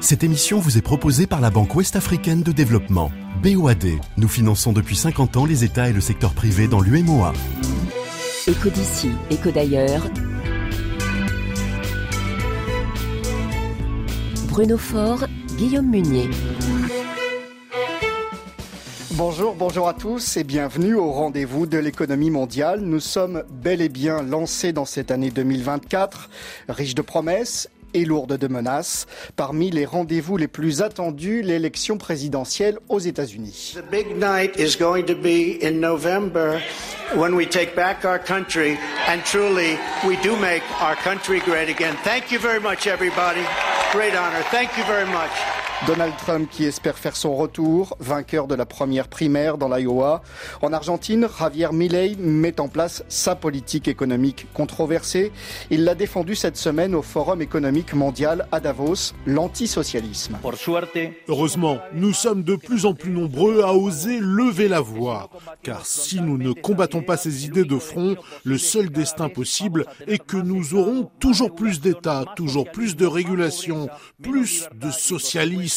Cette émission vous est proposée par la Banque Ouest-Africaine de Développement, BOAD. Nous finançons depuis 50 ans les États et le secteur privé dans l'UMOA. Éco d'ici, éco d'ailleurs. Bruno Faure, Guillaume Munier. Bonjour, bonjour à tous et bienvenue au rendez-vous de l'économie mondiale. Nous sommes bel et bien lancés dans cette année 2024, riche de promesses et lourde de menaces. Parmi les rendez-vous les plus attendus, l'élection présidentielle aux États-Unis. Thank you very much everybody. Great honor. Thank you very much. Donald Trump qui espère faire son retour, vainqueur de la première primaire dans l'Iowa. En Argentine, Javier Milei met en place sa politique économique controversée. Il l'a défendu cette semaine au Forum économique mondial à Davos, l'antisocialisme. Heureusement, nous sommes de plus en plus nombreux à oser lever la voix. Car si nous ne combattons pas ces idées de front, le seul destin possible est que nous aurons toujours plus d'États, toujours plus de régulation, plus de socialisme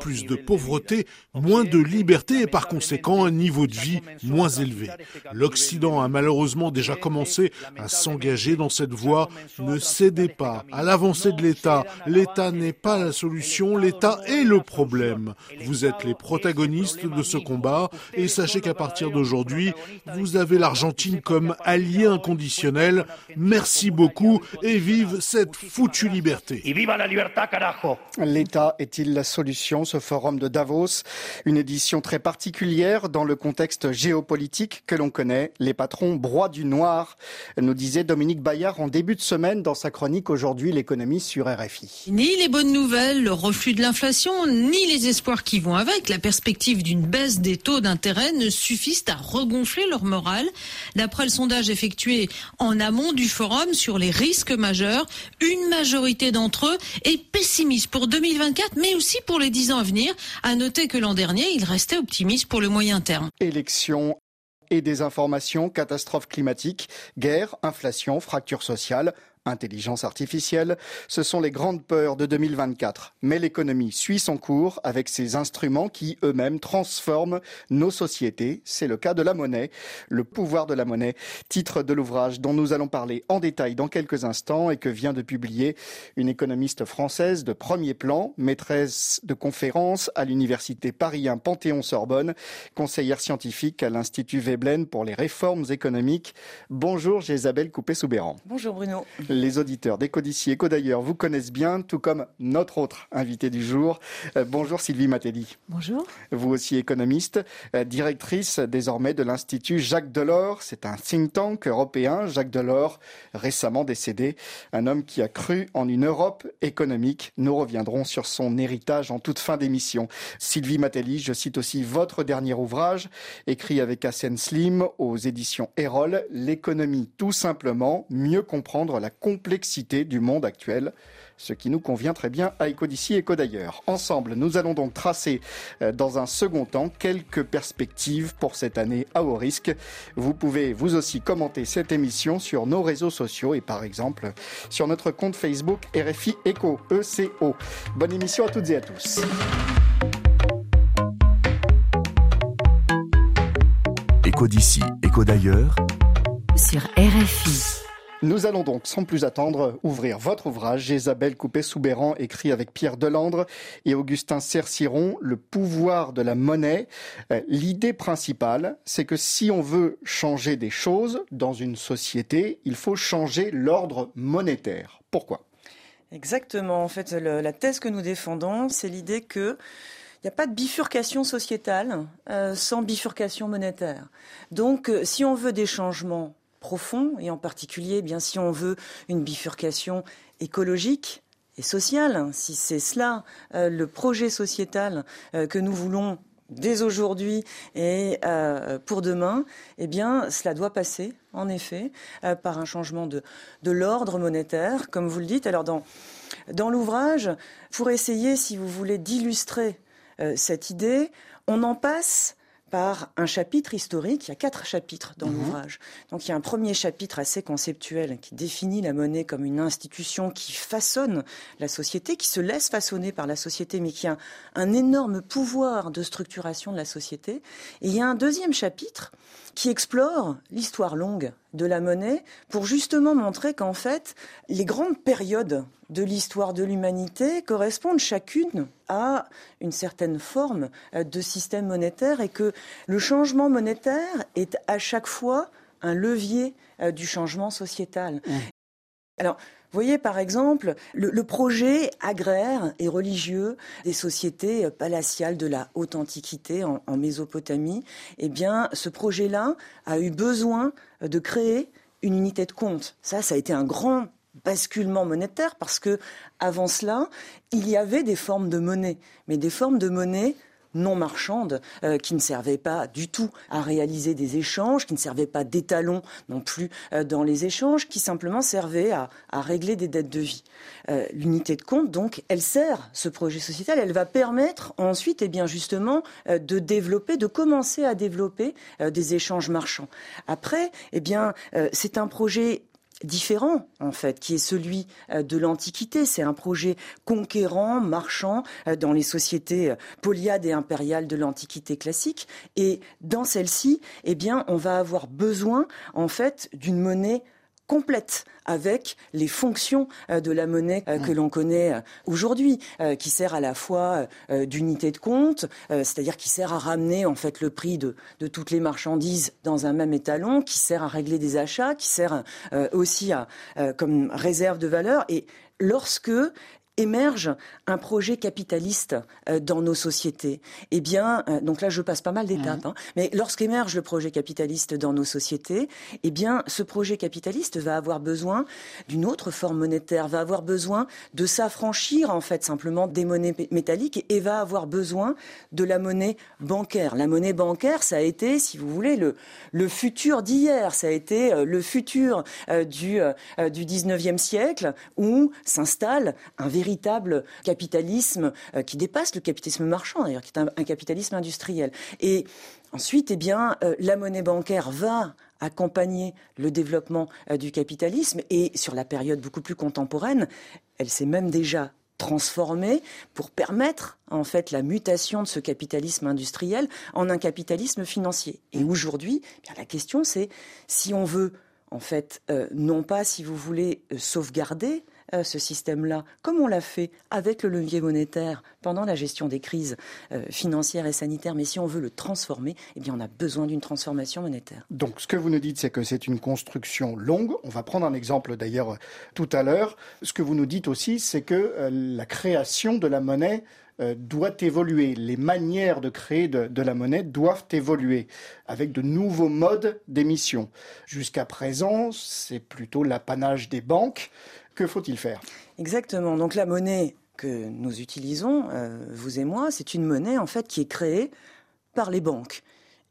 plus de pauvreté, moins de liberté et par conséquent un niveau de vie moins élevé. L'Occident a malheureusement déjà commencé à s'engager dans cette voie. Ne cédez pas à l'avancée de l'État. L'État n'est pas la solution, l'État est le problème. Vous êtes les protagonistes de ce combat et sachez qu'à partir d'aujourd'hui, vous avez l'Argentine comme allié inconditionnel. Merci beaucoup et vive cette foutue liberté. L'État est-il la solution, ce forum de Davos, une édition très particulière dans le contexte géopolitique que l'on connaît. Les patrons broient du noir, nous disait Dominique Bayard en début de semaine dans sa chronique aujourd'hui l'économie sur RFI. Ni les bonnes nouvelles, le reflux de l'inflation, ni les espoirs qui vont avec, la perspective d'une baisse des taux d'intérêt ne suffisent à regonfler leur morale. D'après le sondage effectué en amont du forum sur les risques majeurs, une majorité d'entre eux est pessimiste pour 2024, mais aussi pour les dix ans à venir. À noter que l'an dernier, il restait optimiste pour le moyen terme. Élections et des informations, catastrophes climatiques, guerre, inflation, fracture sociale, intelligence artificielle, ce sont les grandes peurs de 2024. Mais l'économie suit son cours avec ses instruments qui eux-mêmes transforment nos sociétés. C'est le cas de la monnaie, le pouvoir de la monnaie, titre de l'ouvrage dont nous allons parler en détail dans quelques instants et que vient de publier une économiste française de premier plan, maîtresse de conférences à l'université Paris 1 Panthéon-Sorbonne, conseillère scientifique à l'Institut Veblen pour les réformes économiques. Bonjour Isabelle Coupé-Soubéran. Bonjour Bruno les auditeurs d'Éco d'ici, Éco d'ailleurs vous connaissent bien, tout comme notre autre invité du jour. Euh, bonjour Sylvie Matelli. Bonjour. Vous aussi économiste, euh, directrice désormais de l'Institut Jacques Delors. C'est un think tank européen. Jacques Delors, récemment décédé, un homme qui a cru en une Europe économique. Nous reviendrons sur son héritage en toute fin d'émission. Sylvie Matelli, je cite aussi votre dernier ouvrage, écrit avec Asen Slim aux éditions Erol, L'économie tout simplement, mieux comprendre la complexité du monde actuel ce qui nous convient très bien à Éco d'ici, Éco d'ailleurs. Ensemble, nous allons donc tracer euh, dans un second temps quelques perspectives pour cette année à haut risque. Vous pouvez vous aussi commenter cette émission sur nos réseaux sociaux et par exemple sur notre compte Facebook RFI Eco, ECO. Bonne émission à toutes et à tous. Éco d'ici, d'ailleurs sur RFI. Nous allons donc, sans plus attendre, ouvrir votre ouvrage, Isabelle Coupé-Soubéran, écrit avec Pierre Delandre et Augustin Cerciron, Le pouvoir de la monnaie. Euh, l'idée principale, c'est que si on veut changer des choses dans une société, il faut changer l'ordre monétaire. Pourquoi? Exactement. En fait, la thèse que nous défendons, c'est l'idée que il n'y a pas de bifurcation sociétale euh, sans bifurcation monétaire. Donc, euh, si on veut des changements profond, et en particulier, bien si on veut une bifurcation écologique et sociale, si c'est cela euh, le projet sociétal euh, que nous voulons dès aujourd'hui et euh, pour demain, eh cela doit passer, en effet, par un changement de, l'ordre monétaire, comme vous le dites. Alors, dans, dans l'ouvrage, pour essayer, si vous voulez, d'illustrer cette idée, on en passe par un chapitre historique. Il y a quatre chapitres dans mhm. l'ouvrage. Donc il y a un premier chapitre assez conceptuel qui définit la monnaie comme une institution qui façonne la société, qui se laisse façonner par la société, mais qui a un énorme pouvoir de structuration de la société. Et il y a un deuxième chapitre qui explore l'histoire longue de la monnaie pour justement montrer qu'en fait, les grandes périodes de l'histoire de l'humanité correspondent chacune à une certaine forme euh, de système monétaire et que le changement monétaire est à chaque fois un levier euh, du changement sociétal. Mmh. Alors, voyez par exemple le, projet agraire et religieux des sociétés palatiales de la haute antiquité en, en Mésopotamie. Eh bien, ce projet-là a eu besoin de créer une unité de compte. Ça, ça a été un grand basculement monétaire parce que avant cela, il y avait des formes de monnaie, mais des formes de monnaie non marchandes euh, qui ne servaient pas du tout à réaliser des échanges, qui ne servaient pas d'étalon non plus euh, dans les échanges, qui simplement servaient à, régler des dettes de vie. Euh, l'unité de compte, donc, elle sert ce projet sociétal, elle va permettre ensuite, et eh bien justement, de développer, de commencer à développer des échanges marchands. Après, eh bien, c'est un projet différent en fait, qui est celui euh, de l'Antiquité. C'est un projet conquérant, marchand euh, dans les sociétés euh, polyades et impériales de l'Antiquité classique. Et dans celle-ci, eh bien, on va avoir besoin en fait d'une monnaie complète avec les fonctions euh, de la monnaie euh, que mmh. l'on connaît euh, aujourd'hui, qui sert à la fois d'unité de compte, c'est-à-dire qui sert à ramener en fait le prix de, de, toutes les marchandises dans un même étalon, qui sert à régler des achats, qui sert aussi à, comme réserve de valeur. Et lorsque émerge un projet capitaliste euh, dans nos sociétés, eh bien, euh, donc là je passe pas mal d'étapes, hein, mais lorsqu'émerge le projet capitaliste dans nos sociétés, eh bien, ce projet capitaliste va avoir besoin d'une autre forme monétaire, va avoir besoin de s'affranchir en fait simplement des monnaies métalliques et va avoir besoin de la monnaie bancaire. La monnaie bancaire, ça a été, si vous voulez, le, le futur d'hier, ça a été euh, le futur du, du 19e siècle où s'installe un véritable véritable capitalisme euh, qui dépasse le capitalisme marchand, d'ailleurs, qui est un, capitalisme industriel. Et ensuite, eh bien, euh, la monnaie bancaire va accompagner le développement euh, du capitalisme et sur la période beaucoup plus contemporaine, elle s'est même déjà transformée pour permettre en fait la mutation de ce capitalisme industriel en un capitalisme financier. Et aujourd'hui, eh la question c'est si on veut en fait non pas si vous voulez sauvegarder ce système-là, comme on l'a fait avec le levier monétaire pendant la gestion des crises euh, financières et sanitaires, mais si on veut le transformer, eh bien, on a besoin d'une transformation monétaire. Donc, ce que vous nous dites, c'est que c'est une construction longue. On va prendre un exemple d'ailleurs tout à l'heure. Ce que vous nous dites aussi, c'est que euh, la création de la monnaie doit évoluer. Les manières de créer de, la monnaie doivent évoluer avec de nouveaux modes d'émission. Jusqu'à présent, c'est plutôt l'apanage des banques. Que faut-il faire? Exactement. Donc la monnaie que nous utilisons, euh, vous et moi, c'est une monnaie en fait qui est créée par les banques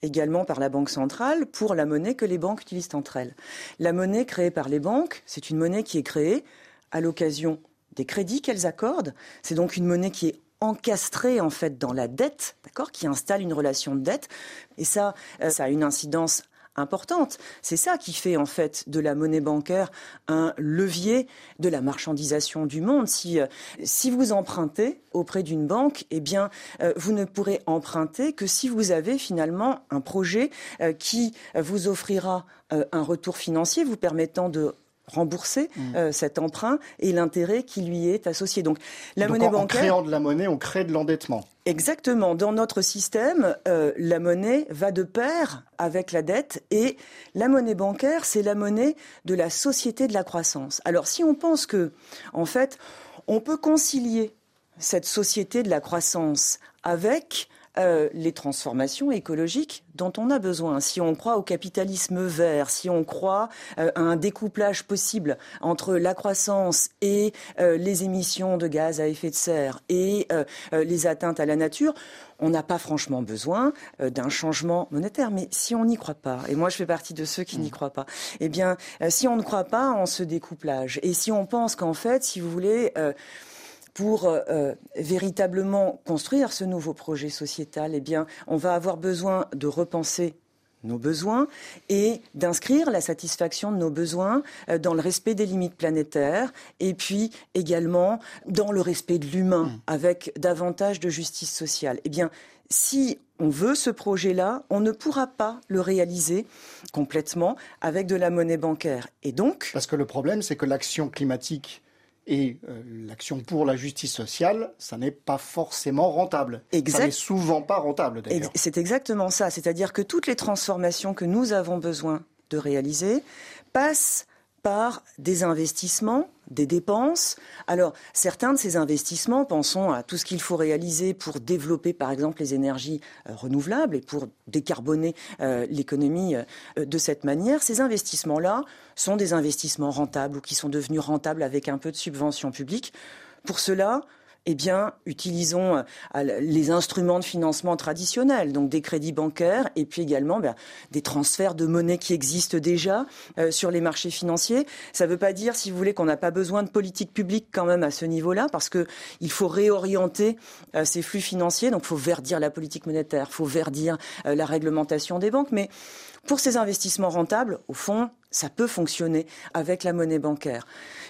également par la Banque centrale pour la monnaie que les banques utilisent entre elles. La monnaie créée par les banques, c'est une monnaie qui est créée à l'occasion des crédits qu'elles accordent. C'est donc une monnaie qui est encastrée en fait dans la dette, d'accord, qui installe une relation de dette. Et ça, euh, ça a une incidence importante. C'est ça qui fait en fait de la monnaie bancaire un levier de la marchandisation du monde. Si, euh, si vous empruntez auprès d'une banque, eh bien, euh, vous ne pourrez emprunter que si vous avez finalement un projet euh, qui vous offrira un retour financier vous permettant de rembourser mm. euh, cet emprunt et l'intérêt qui lui est associé. Donc la monnaie bancaire. En créant de la monnaie, on crée de l'endettement. Exactement. Dans notre système, euh, la monnaie va de pair avec la dette et la monnaie bancaire, c'est la monnaie de la société de la croissance. Alors si on pense que, en fait, on peut concilier cette société de la croissance avec euh, les transformations écologiques dont on a besoin. Si on croit au capitalisme vert, si on croit euh, à un découplage possible entre la croissance et euh, les émissions de gaz à effet de serre et les atteintes à la nature, on n'a pas franchement besoin d'un changement monétaire. Mais si on n'y croit pas, et moi je fais partie de ceux qui n'y mmh. croient pas, eh bien, si on ne croit pas en ce découplage, et si on pense qu'en fait, si vous voulez, pour euh, véritablement construire ce nouveau projet sociétal, eh bien, on va avoir besoin de repenser nos besoins et d'inscrire la satisfaction de nos besoins euh, dans le respect des limites planétaires et puis également dans le respect de l'humain mmh. avec davantage de justice sociale. Eh bien, si on veut ce projet-là, on ne pourra pas le réaliser complètement avec de la monnaie bancaire. Et donc Parce que le problème, c'est que l'action climatique et euh, l'action pour la justice sociale, ça n'est pas forcément rentable. Exact. Ça n'est souvent pas rentable d'ailleurs. C'est exactement ça. C'est-à-dire que toutes les transformations que nous avons besoin de réaliser passent par des investissements, des dépenses. Alors, certains de ces investissements, pensons à tout ce qu'il faut réaliser pour développer, par exemple, les énergies euh, renouvelables et pour décarboner euh, l'économie euh, de cette manière. Ces investissements-là sont des investissements rentables ou qui sont devenus rentables avec un peu de subvention publique. Pour cela, eh bien, utilisons euh, les instruments de financement traditionnels, donc des crédits bancaires et puis également ben, des transferts de monnaie qui existent déjà euh, sur les marchés financiers. Ça ne veut pas dire, si vous voulez, qu'on n'a pas besoin de politique publique quand même à ce niveau-là, parce qu'il faut réorienter euh, ces flux financiers. Donc, il faut verdir la politique monétaire, il faut verdir la réglementation des banques, mais pour ces investissements rentables, au fond, ça peut fonctionner avec la monnaie bancaire.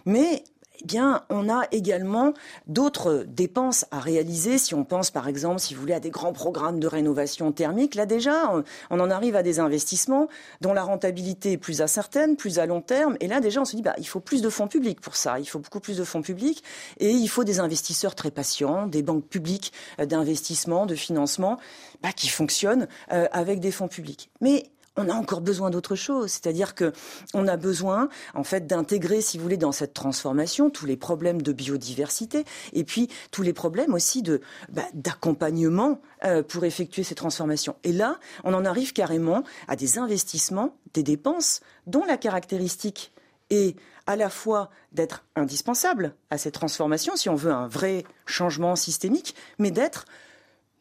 Mais eh bien, on a également d'autres dépenses à réaliser. Si on pense, par exemple, si vous voulez, à des grands programmes de rénovation thermique, là déjà, on en arrive à des investissements dont la rentabilité est plus incertaine, plus à long terme. Et là, déjà, on se dit, bah, il faut plus de fonds publics pour ça. Il faut beaucoup plus de fonds publics et il faut des investisseurs très patients, des banques publiques euh, d'investissement, de financement, bah, qui fonctionnent euh, avec des fonds publics. Mais on a encore besoin d'autre chose. C'est-à-dire que on a besoin, en fait, d'intégrer, si vous voulez, dans cette transformation tous les problèmes de biodiversité et puis tous les problèmes aussi bah, d'accompagnement euh, pour effectuer ces transformations. Et là, on en arrive carrément à des investissements, des dépenses dont la caractéristique est à la fois d'être indispensable à ces transformations, si on veut un vrai changement systémique, mais d'être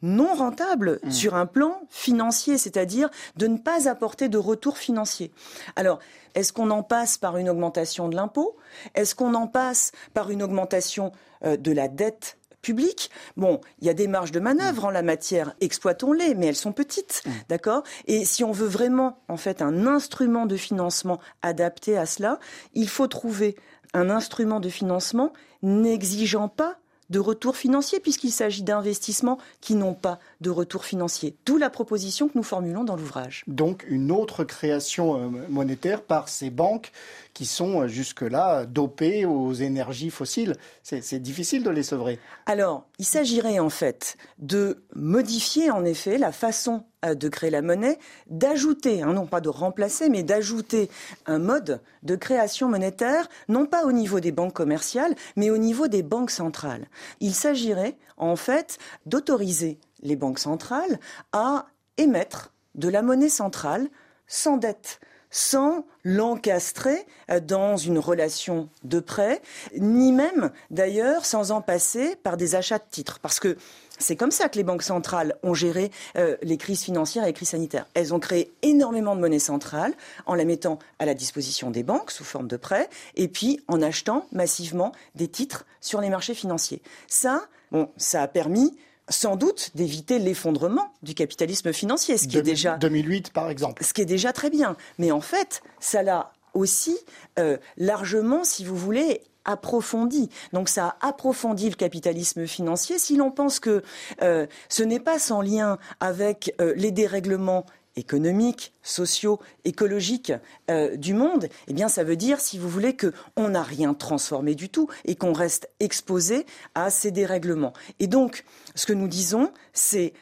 non rentable mmh. sur un plan financier, c'est-à-dire de ne pas apporter de retour financier. Alors, est-ce qu'on en passe par une augmentation de l'impôt? Est-ce qu'on en passe par une augmentation euh, de la dette publique? Bon, il y a des marges de manœuvre en la matière, exploitons-les, mais elles sont petites, mmh. d'accord? Et si on veut vraiment, en fait, un instrument de financement adapté à cela, il faut trouver un instrument de financement n'exigeant pas de retour financier, puisqu'il s'agit d'investissements qui n'ont pas de retour financier. D'où la proposition que nous formulons dans l'ouvrage. Donc une autre création euh, monétaire par ces banques qui sont euh, jusque-là dopées aux énergies fossiles. C'est difficile de les sevrer. Alors, il s'agirait en fait de modifier en effet la façon euh, de créer la monnaie, d'ajouter, hein, non pas de remplacer, mais d'ajouter un mode de création monétaire, non pas au niveau des banques commerciales, mais au niveau des banques centrales. Il s'agirait en fait d'autoriser les banques centrales à émettre de la monnaie centrale sans dette sans l'encastrer euh, dans une relation de prêt, ni même d'ailleurs sans en passer par des achats de titres. Parce que c'est comme ça que les banques centrales ont géré euh, les crises financières et les crises sanitaires. Elles ont créé énormément de monnaie centrale en la mettant à la disposition des banques sous forme de prêts et puis en achetant massivement des titres sur les marchés financiers. Ça, bon, ça a permis sans doute d'éviter l'effondrement du capitalisme financier, ce qui est déjà 2008 par exemple. Ce qui est déjà très bien, mais en fait, ça l'a aussi euh, largement, si vous voulez, approfondi. Donc ça a approfondi le capitalisme financier. Si l'on pense que euh, ce n'est pas sans lien avec euh, les dérèglements économiques, sociaux, écologiques euh, du monde, eh bien ça veut dire, si vous voulez, qu'on n'a rien transformé du tout et qu'on reste exposé à ces dérèglements. Et donc, ce que nous disons, c'est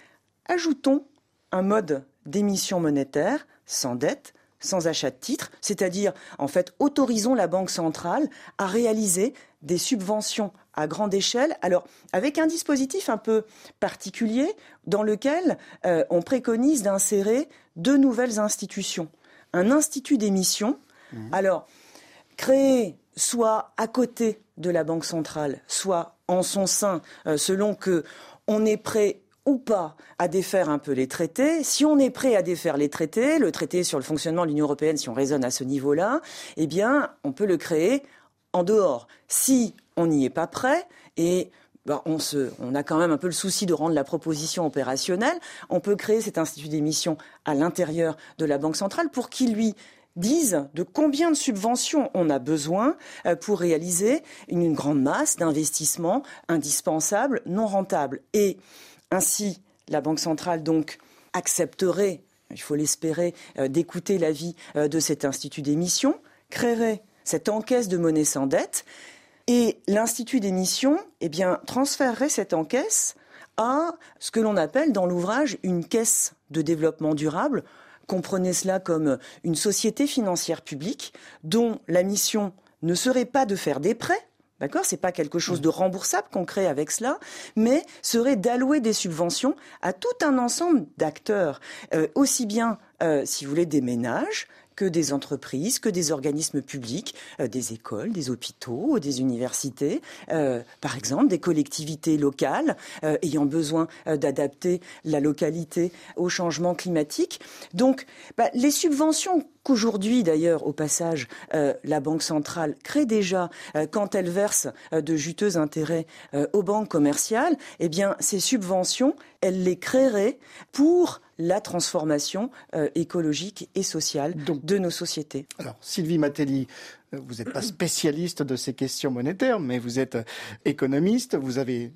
ajoutons un mode d'émission monétaire sans dette, sans achat de titres, c'est-à-dire en fait autorisons la Banque centrale à réaliser des subventions à grande échelle, alors avec un dispositif un peu particulier dans lequel euh, on préconise d'insérer deux nouvelles institutions. Un institut d'émission, mmh. alors créé soit à côté de la Banque centrale, soit en son sein, euh, selon que on est prêt ou pas à défaire un peu les traités. Si on est prêt à défaire les traités, le traité sur le fonctionnement de l'Union européenne, si on raisonne à ce niveau-là, eh bien, on peut le créer en dehors. Si on n'y est pas prêt, et ben, on, a quand même un peu le souci de rendre la proposition opérationnelle. On peut créer cet institut d'émission à l'intérieur de la Banque centrale pour qu'il lui dise de combien de subventions on a besoin euh, pour réaliser une grande masse d'investissements indispensables, non rentables. Et ainsi, la Banque centrale accepterait, il faut l'espérer, euh, d'écouter l'avis euh, de cet institut d'émission, créerait cette encaisse de monnaie sans dette et l'institut d'émission eh bien transférerait cette encaisse à ce que l'on appelle dans l'ouvrage une caisse de développement durable. Comprenez cela comme une société financière publique dont la mission ne serait pas de faire des prêts, D'accord C'est pas quelque chose de remboursable qu'on crée avec cela, mais serait d'allouer des subventions à tout un ensemble d'acteurs, euh, aussi bien, euh, si vous voulez, des ménages que des entreprises, que des organismes publics, euh, des écoles, des hôpitaux, des universités, euh, par exemple des collectivités locales euh, ayant besoin d'adapter la localité au changement climatique. Donc, bah, les subventions qu'aujourd'hui, d'ailleurs, au passage, la Banque centrale crée déjà quand elle verse de juteux intérêts aux banques commerciales, eh bien, ces subventions, elle les créerait pour la transformation euh, écologique et sociale de nos sociétés. Alors, Sylvie Matelli, euh, vous n'êtes pas spécialiste de ces questions monétaires, mais vous êtes euh, économiste, vous avez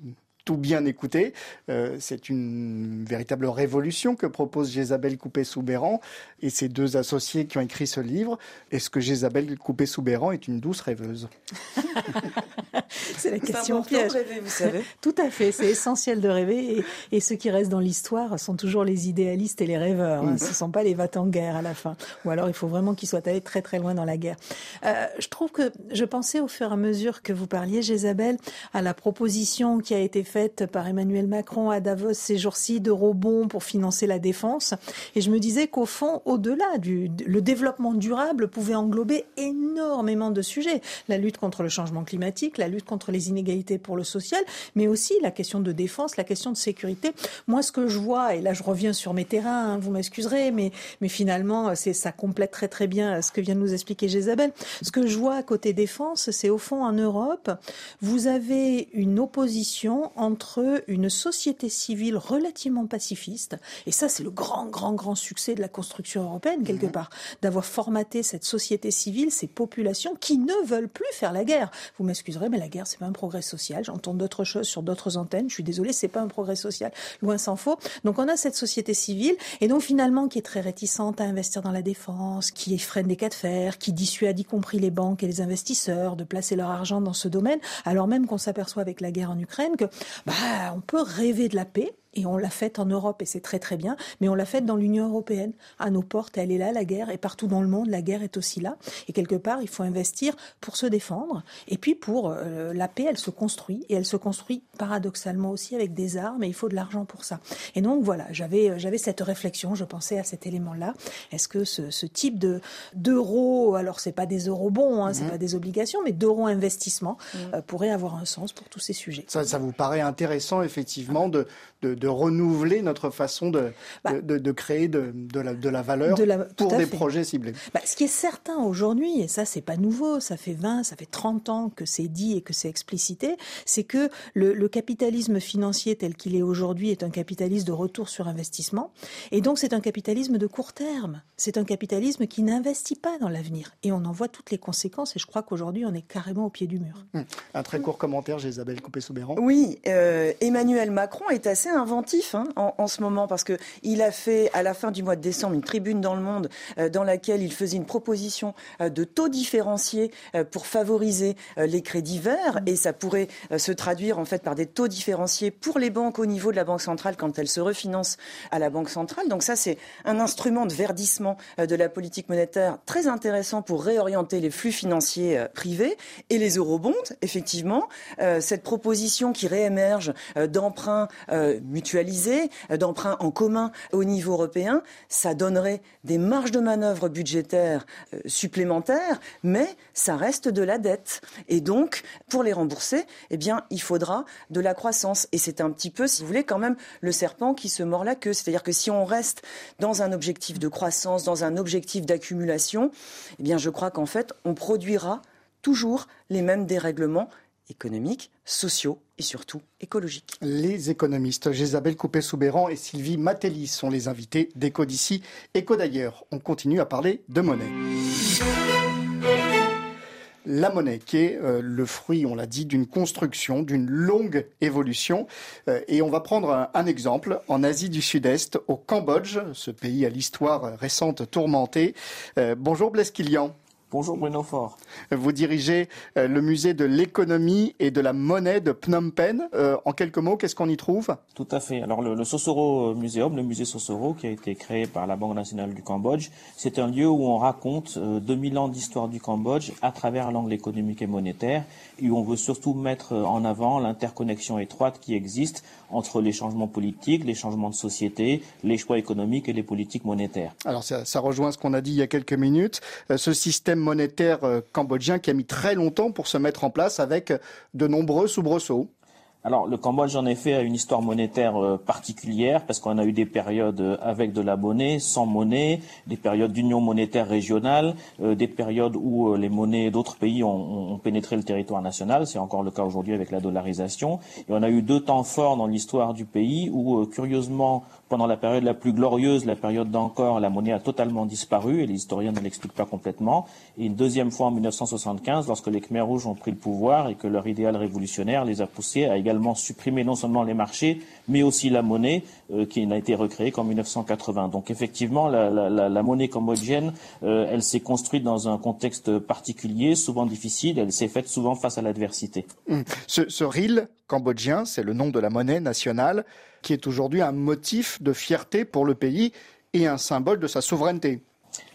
tout bien écouté. Euh, c'est une véritable révolution que propose Jésabelle Coupé-Soubéran et ses deux associés qui ont écrit ce livre. Est-ce que Jésabelle Coupé-Soubéran est une douce rêveuse? C'est la question piège. Rêver, vous savez. Tout à fait, c'est essentiel de rêver. Et, ceux qui restent dans l'histoire sont toujours les idéalistes et les rêveurs. Hein. Mm. Ce ne sont pas les va en guerre à la fin. Ou alors il faut vraiment qu'ils soient allés très très loin dans la guerre. Euh, je trouve que je pensais au fur et à mesure que vous parliez, Jésabelle, à la proposition qui a été faite par Emmanuel Macron à Davos ces jours-ci d'eurobonds pour financer la défense. Et je me disais qu'au fond, au-delà du le développement durable pouvait englober énormément de sujets. La lutte contre le changement climatique, la lutte contre les inégalités pour le social, mais aussi la question de défense, la question de sécurité. Moi, ce que je vois, et là je reviens sur mes terrains, hein, vous m'excuserez, mais, mais finalement, c'est ça complète très très bien ce que vient de nous expliquer Jésabelle. Ce que je vois côté défense, c'est au fond en Europe, vous avez une opposition entre une société civile relativement pacifiste, et ça c'est le grand, grand, grand succès de la construction européenne quelque mhm. part, d'avoir formaté cette société civile, ces populations qui ne veulent plus faire la guerre. Vous m'excuserez, mais la guerre c'est pas un progrès social. J'entends d'autres choses sur d'autres antennes. Je suis désolée, c'est pas un progrès social, loin s'en faut. Donc on a cette société civile, et donc finalement qui est très réticente à investir dans la défense, qui freine des cas de fer, qui dissuade y compris les banques et les investisseurs de placer leur argent dans ce domaine, alors même qu'on s'aperçoit avec la guerre en Ukraine que bah, on peut rêver de la paix, et on l'a faite en Europe et c'est très très bien, mais on l'a faite dans l'Union européenne. À nos portes, elle est là, la guerre, et partout dans le monde, la guerre est aussi là. Et quelque part, il faut investir pour se défendre. Et puis pour euh, la paix, elle se construit, et elle se construit paradoxalement aussi avec des armes, et il faut de l'argent pour ça. Et donc voilà, j'avais euh, j'avais cette réflexion, je pensais à cet élément-là. Est-ce que ce, ce, type de d'euros, alors c'est pas des euros bons, hein, c'est mhm. pas des obligations, mais d'euros investissement mhm. euh, pourrait avoir un sens pour tous ces sujets. Ça, ça vous paraît intéressant effectivement de, de, de renouveler notre façon de, bah, de, créer de, la, de la valeur pour des projets ciblés. Bah, ce qui est certain aujourd'hui, et ça c'est pas nouveau, ça fait 20, ça fait 30 ans que c'est dit et que c'est explicité, c'est que le, capitalisme financier tel qu'il est aujourd'hui est un capitalisme de retour sur investissement, et donc c'est un capitalisme de court terme. C'est un capitalisme qui n'investit pas dans l'avenir, et on en voit toutes les conséquences, et je crois qu'aujourd'hui on est carrément au pied du mur. Hum. Un très court commentaire, Isabelle Coupé-Soubéran. Oui, euh, Emmanuel Macron est assez inventif Hein, en, ce moment parce que il a fait à la fin du mois de décembre une tribune dans le Monde euh, dans laquelle il faisait une proposition euh, de taux différenciés euh, pour favoriser les crédits verts et ça pourrait se traduire en fait par des taux différenciés pour les banques au niveau de la banque centrale quand elles se refinancent à la banque centrale. Donc ça c'est un instrument de verdissement de la politique monétaire très intéressant pour réorienter les flux financiers privés et les eurobonds effectivement cette proposition qui réémerge d'emprunts mutuels euh, d'emprunt en commun au niveau européen, ça donnerait des marges de manœuvre budgétaires euh, supplémentaires, mais ça reste de la dette. Et donc, pour les rembourser, eh bien, il faudra de la croissance. Et c'est un petit peu, si vous voulez, quand même le serpent qui se mord la queue. C'est-à-dire que si on reste dans un objectif de croissance, dans un objectif d'accumulation, eh bien, je crois qu'en fait, on produira toujours les mêmes dérèglements économiques, sociaux et surtout écologiques. Les économistes Isabelle Coupé-Soubéran et Sylvie Matelli sont les invités d'Éco d'ici, Éco d'ailleurs. On continue à parler de monnaie la monnaie, qui est euh, le fruit, on l'a dit, d'une construction, d'une longue évolution. Euh, et on va prendre un, exemple en Asie du Sud-Est, au Cambodge, ce pays à l'histoire récente tourmentée. Euh, bonjour Blaise Kilian. Bonjour Bruno Fort. Vous dirigez euh, le musée de l'économie et de la monnaie de Phnom Penh. Euh, en quelques mots, qu'est-ce qu'on y trouve? Tout à fait. Alors le, le Sosoro Museum, le musée Sosoro, qui a été créé par la Banque nationale du Cambodge, c'est un lieu où on raconte 2000 euh, ans d'histoire du Cambodge à travers l'angle économique et monétaire, et où on veut surtout mettre en avant l'interconnexion étroite qui existe entre les changements politiques, les changements de société, les choix économiques et les politiques monétaires. Alors ça, rejoint ce qu'on a dit il y a quelques minutes. ce système monétaire euh, cambodgien qui a mis très longtemps pour se mettre en place avec de nombreux soubresauts. Alors le Cambodge en effet a une histoire monétaire euh, particulière parce qu'on a eu des périodes euh, avec de la monnaie, sans monnaie, des périodes d'union monétaire régionale, des périodes où les monnaies d'autres pays ont, pénétré le territoire national. C'est encore le cas aujourd'hui avec la dollarisation. Et on a eu deux temps forts dans l'histoire du pays où curieusement pendant la période la plus glorieuse, la période d'encore, la monnaie a totalement disparu et les historiens ne l'expliquent pas complètement. Et une deuxième fois en 1975, lorsque les Khmers rouges ont pris le pouvoir et que leur idéal révolutionnaire les a poussés à également supprimer non seulement les marchés, mais aussi la monnaie euh, qui n'a été recréée qu'en 1980. Donc effectivement, la, monnaie cambodgienne, euh, elle s'est construite dans un contexte particulier, souvent difficile. Elle s'est faite souvent face à l'adversité. Hum. Ce, ce RIL cambodgien, c'est le nom de la monnaie nationale qui est aujourd'hui un motif de fierté pour le pays et un symbole de sa souveraineté.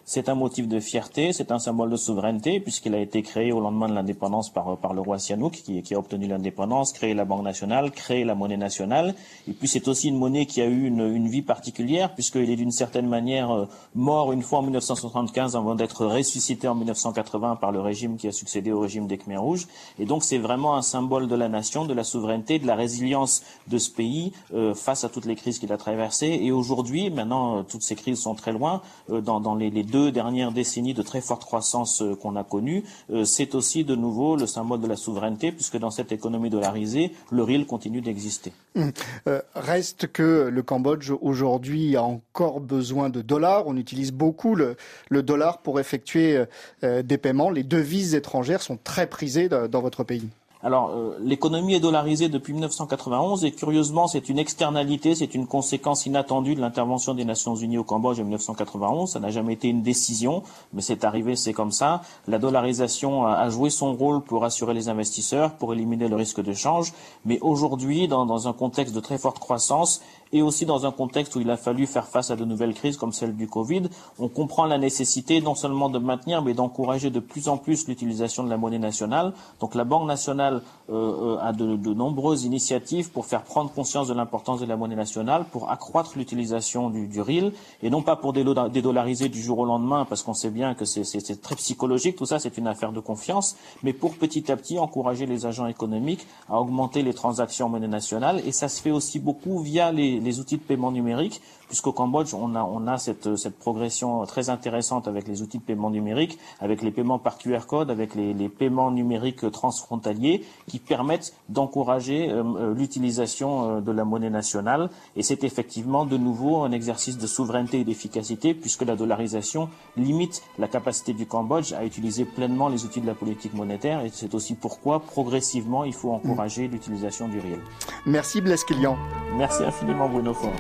C'est un motif de fierté, c'est un symbole de souveraineté, puisqu'il a été créé au lendemain de l'indépendance par, le roi Sihanouk, qui, a obtenu l'indépendance, créé la Banque nationale, créé la monnaie nationale. Et puis c'est aussi une monnaie qui a eu une, vie particulière, puisqu'il est d'une certaine manière euh, mort une fois en 1975 avant d'être ressuscité en 1980 par le régime qui a succédé au régime des Khmers rouges. Et donc c'est vraiment un symbole de la nation, de la souveraineté, de la résilience de ce pays euh, face à toutes les crises qu'il a traversées. Et aujourd'hui, maintenant, euh, toutes ces crises sont très loin. dans, les deux dernières décennies de très forte croissance euh, qu'on a connues, euh, c'est aussi de nouveau le symbole de la souveraineté, puisque dans cette économie dollarisée, le riel continue d'exister. Hum. Euh, reste que le Cambodge aujourd'hui a encore besoin de dollars. On utilise beaucoup le, dollar pour effectuer des paiements. Les devises étrangères sont très prisées dans votre pays. Alors, euh, l'économie est dollarisée depuis 1991 et curieusement, c'est une externalité, c'est une conséquence inattendue de l'intervention des Nations Unies au Cambodge en 1991. Ça n'a jamais été une décision, mais c'est arrivé, c'est comme ça. La dollarisation a, joué son rôle pour assurer les investisseurs, pour éliminer le risque de change. Mais aujourd'hui, dans, dans un contexte de très forte croissance, et aussi dans un contexte où il a fallu faire face à de nouvelles crises comme celle du Covid, on comprend la nécessité non seulement de maintenir, mais d'encourager de plus en plus l'utilisation de la monnaie nationale. Donc la Banque nationale euh, euh, a de, nombreuses initiatives pour faire prendre conscience de l'importance de la monnaie nationale, pour accroître l'utilisation du, du RIL, et non pas pour dédollariser du jour au lendemain, parce qu'on sait bien que c'est très psychologique, tout ça c'est une affaire de confiance, mais pour petit à petit encourager les agents économiques à augmenter les transactions en monnaie nationale, et ça se fait aussi beaucoup via les, les outils de paiement numérique, puisqu'au Cambodge, on a, on a cette, cette, progression très intéressante avec les outils de paiement numérique, avec les paiements par QR code, avec les, les paiements numériques transfrontaliers, qui permettent d'encourager euh, euh, l'utilisation euh, de la monnaie nationale. Et c'est effectivement de nouveau un exercice de souveraineté et d'efficacité, puisque la dollarisation limite la capacité du Cambodge à utiliser pleinement les outils de la politique monétaire. Et c'est aussi pourquoi, progressivement, il faut encourager l'utilisation du riel. Merci Blaise Kilian. Merci infiniment Bruno Fort.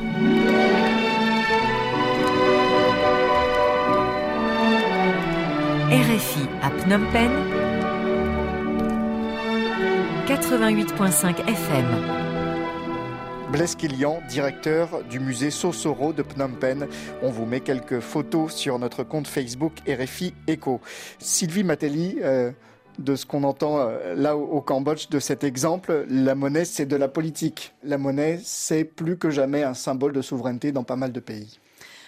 RFI à Phnom Penh 88.5 FM. Blaise directeur du musée Sosoro de Phnom Penh. On vous met quelques photos sur notre compte Facebook RFI Echo. Sylvie Matelli, euh, de ce qu'on entend euh, là au Cambodge, de cet exemple, la monnaie, c'est de la politique. La monnaie, c'est plus que jamais un symbole de souveraineté dans pas mal de pays.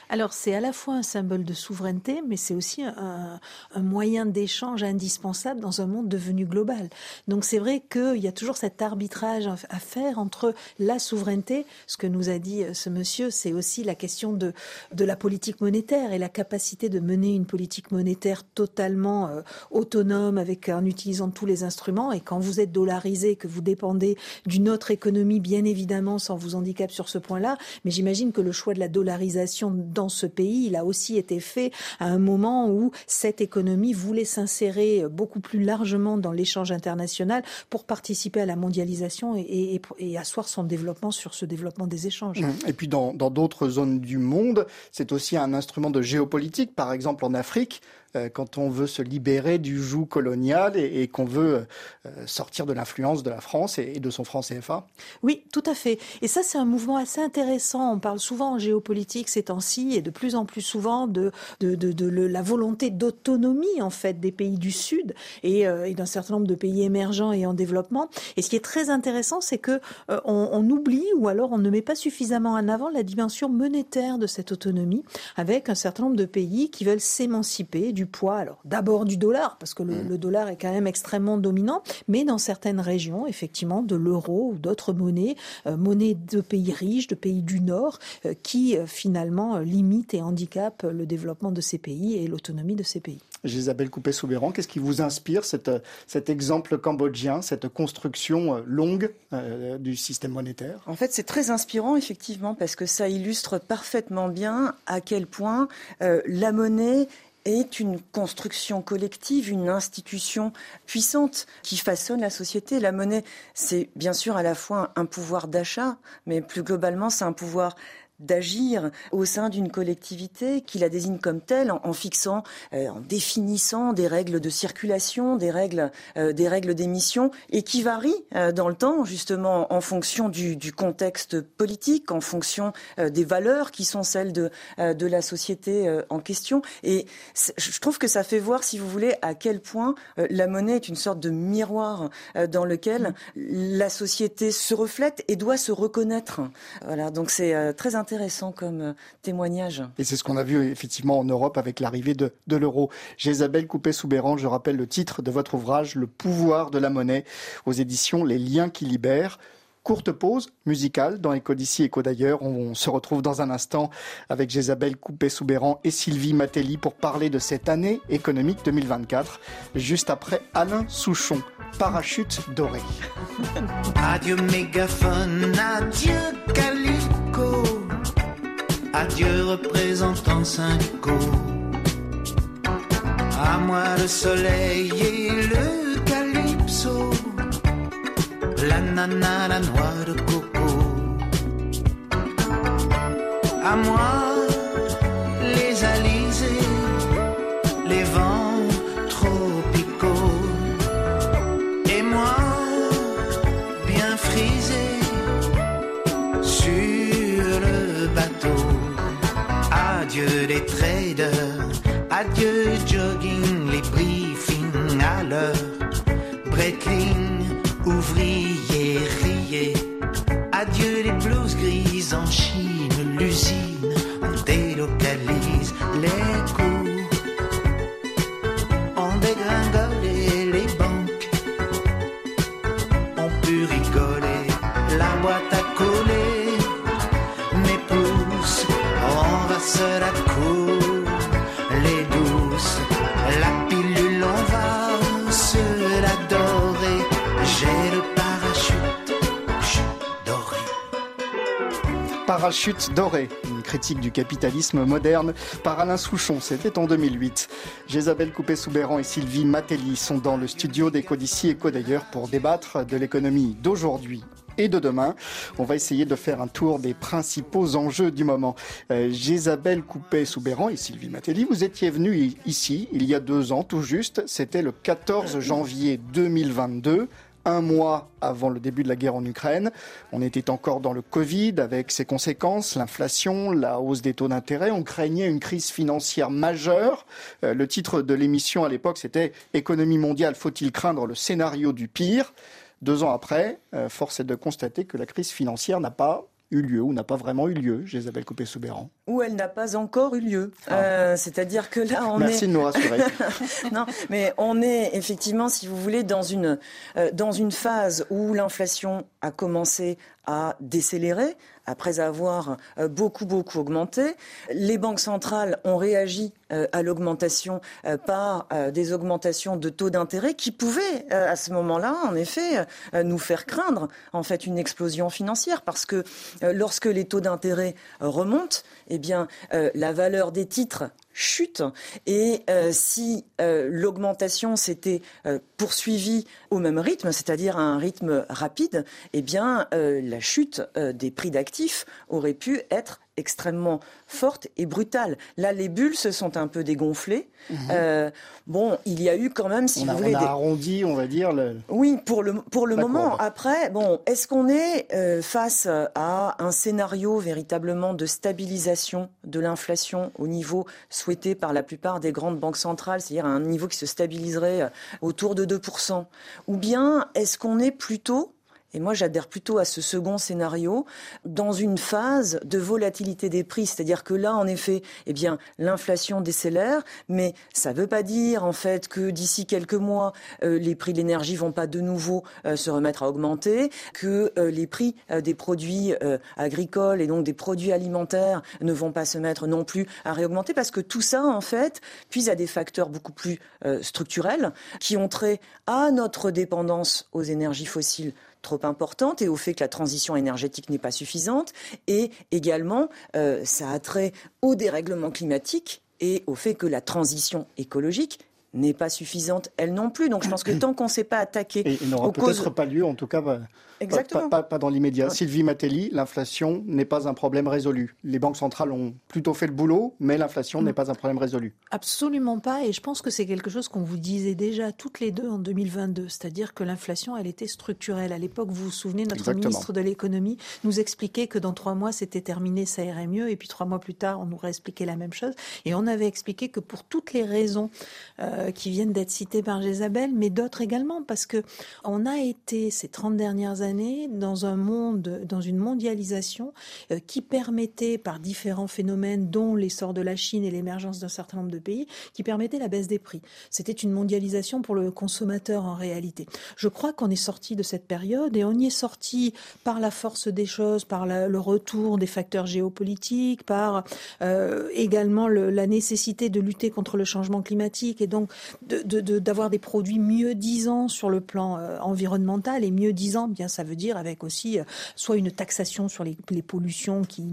Alors c'est à la fois un symbole de souveraineté, mais c'est aussi un, moyen d'échange indispensable dans un monde devenu global. Donc c'est vrai qu'il y a toujours cet arbitrage à faire entre la souveraineté, ce que nous a dit euh, ce monsieur, c'est aussi la question de, de la politique monétaire et la capacité de mener une politique monétaire totalement euh, autonome avec en utilisant tous les instruments. Et quand vous êtes dollarisé, que vous dépendez d'une autre économie, bien évidemment, sans vous handicap sur ce point-là, mais j'imagine que le choix de la dollarisation dans ce pays, il a aussi été fait à un moment où cette économie voulait s'insérer beaucoup plus largement dans l'échange international pour participer à la mondialisation et, asseoir son développement sur ce développement des échanges. Mmh. Et puis dans d'autres zones du monde, c'est aussi un instrument de géopolitique. Par exemple en Afrique, quand on veut se libérer du joug colonial et, qu'on veut euh, sortir de l'influence de la France et, de son franc CFA Oui, tout à fait. Et ça, c'est un mouvement assez intéressant. On parle souvent en géopolitique ces temps-ci et de plus en plus souvent de, la volonté d'autonomie en fait des pays du Sud et, euh, et d'un certain nombre de pays émergents et en développement. Et ce qui est très intéressant, c'est que on oublie ou alors on ne met pas suffisamment en avant la dimension monétaire de cette autonomie, avec un certain nombre de pays qui veulent s'émanciper du poids, alors d'abord du dollar, parce que mm. le, dollar est quand même extrêmement dominant, mais dans certaines régions, effectivement, de l'euro ou d'autres monnaies, euh, monnaies de pays riches, de pays du Nord, euh, qui euh, finalement limitent et handicapent le développement de ces pays et l'autonomie de ces pays. Isabelle Coupé-Soubéran, qu'est-ce qui vous inspire cet exemple cambodgien, cette construction longue du système monétaire? En fait, c'est très inspirant, effectivement, parce que ça illustre parfaitement bien à quel point la monnaie est une construction collective, une institution puissante qui façonne la société. La monnaie, c'est bien sûr à la fois un pouvoir d'achat, mais plus globalement, c'est un pouvoir d'agir au sein d'une collectivité qui la désigne comme telle en, fixant, euh, en définissant des règles de circulation, des règles, euh, des règles d'émission et qui varient euh, dans le temps justement en fonction du, du contexte politique, en fonction des valeurs qui sont celles de, de la société en question. Et je trouve que ça fait voir, si vous voulez, à quel point la monnaie est une sorte de miroir dans lequel la société se reflète et doit se reconnaître. Voilà, donc c'est très intéressant intéressant comme euh, témoignage. Et c'est ce qu'on a vu effectivement en Europe avec l'arrivée de, de l'euro. Jésabelle Coupé-Soubéran, je rappelle le titre de votre ouvrage, Le pouvoir de la monnaie, aux éditions Les liens qui libèrent. Courte pause musicale dans Éco d'ici, Éco d'ailleurs. On se retrouve dans un instant avec Jésabelle Coupé-Soubéran et Sylvie Matelli pour parler de cette année économique 2024, juste après Alain Souchon, Parachute doré. adieu mégaphone, adieu calico. Adieu représentant syndicaux. À moi le soleil et le calypso. La nana, la noix de coco. À moi les traders, adieu jogging, les briefings à l'heure. Breitling, Parachute doré, une critique du capitalisme moderne par Alain Souchon, c'était en 2008. Jésabelle Coupé-Soubéran et Sylvie Matelli sont dans le studio d'Éco d'ici, Éco d'ailleurs, pour débattre de l'économie d'aujourd'hui et de demain. On va essayer de faire un tour des principaux enjeux du moment. Euh, Coupé-Soubéran et Sylvie Matelli, vous étiez venus ici il y a deux ans tout juste. C'était le 14 janvier 2022 un mois avant le début de la guerre en Ukraine. On était encore dans le Covid avec ses conséquences, l'inflation, la hausse des taux d'intérêt. On craignait une crise financière majeure. Euh, le titre de l'émission à l'époque, c'était Économie mondiale, faut-il craindre le scénario du pire? Deux ans après, euh, force est de constater que la crise financière n'a pas eu lieu ou n'a pas vraiment eu lieu, Isabelle Coupé-Soubéran Ou elle n'a pas encore eu lieu. Ah. Euh, c'est-à-dire que là, on est... Merci de nous rassurer. non, mais on est effectivement, si vous voulez, dans une, euh, dans une phase où l'inflation a commencé à décélérer après avoir euh, beaucoup, beaucoup augmenté. Les banques centrales ont réagi euh, à l'augmentation euh, par des augmentations de taux d'intérêt qui pouvaient, à ce moment-là, en effet, nous faire craindre en fait une explosion financière parce que lorsque les taux d'intérêt remontent, eh bien, la valeur des titres chute. Et euh, si euh, l'augmentation s'était euh, poursuivie au même rythme, c'est-à-dire à un rythme rapide, eh bien la chute des prix d'actifs aurait pu être extrêmement forte et brutale. Là, les bulles se sont un peu dégonflées. Mhm. Euh, bon, il y a eu quand même, si vous voulez, on a arrondi, on va dire. Le... Oui, pour le pour le moment. Après, bon, est-ce qu'on est, euh, face à un scénario véritablement de stabilisation de l'inflation au niveau souhaité par la plupart des grandes banques centrales, c'est-à-dire à un niveau qui se stabiliserait euh, autour de 2%, ou bien est-ce qu'on est plutôt et moi, j'adhère plutôt à ce second scénario dans une phase de volatilité des prix. C'est-à-dire que là, en effet, eh bien, l'inflation décélère, mais ça ne veut pas dire, en fait, que d'ici quelques mois, euh, les prix de l'énergie vont pas de nouveau euh, se remettre à augmenter, que euh, les prix des produits agricoles et donc des produits alimentaires ne vont pas se mettre non plus à réaugmenter parce que tout ça, en fait, puise à des facteurs beaucoup plus structurels qui ont trait à notre dépendance aux énergies fossiles trop importante et au fait que la transition énergétique n'est pas suffisante. Et également, euh, ça a trait au dérèglement climatique et au fait que la transition écologique n'est pas suffisante elle non plus. Donc je pense que tant qu'on ne s'est pas attaqué et il n'aura peut-être pas lieu, en tout cas, Exactement. Pas, dans l'immédiat. Sylvie Matelli, l'inflation n'est pas un problème résolu. Les banques centrales ont plutôt fait le boulot, mais l'inflation n'est pas un problème résolu. Absolument pas. Et je pense que c'est quelque chose qu'on vous disait déjà toutes les deux en 2022. C'est-à-dire que l'inflation, elle était structurelle. À l'époque, vous vous souvenez, notre ministre de l'économie nous expliquait que dans trois mois, c'était terminé, ça irait mieux. Et puis trois mois plus tard, on nous réexpliquait la même chose. Et on avait expliqué que pour toutes les raisons euh, qui viennent d'être citées par Jésabelle, mais d'autres également, parce que on a été ces 30 dernières années dans un monde, dans une mondialisation euh, qui permettait, par différents phénomènes, dont l'essor de la Chine et l'émergence d'un certain nombre de pays, qui permettait la baisse des prix. C'était une mondialisation pour le consommateur en réalité. Je crois qu'on est sorti de cette période et on y est sorti par la force des choses, par le retour des facteurs géopolitiques, par euh, également la nécessité de lutter contre le changement climatique et donc d'avoir de, des produits mieux disants sur le plan euh, environnemental et mieux disants, bien ça veut dire avec aussi euh, soit une taxation sur les, pollutions qui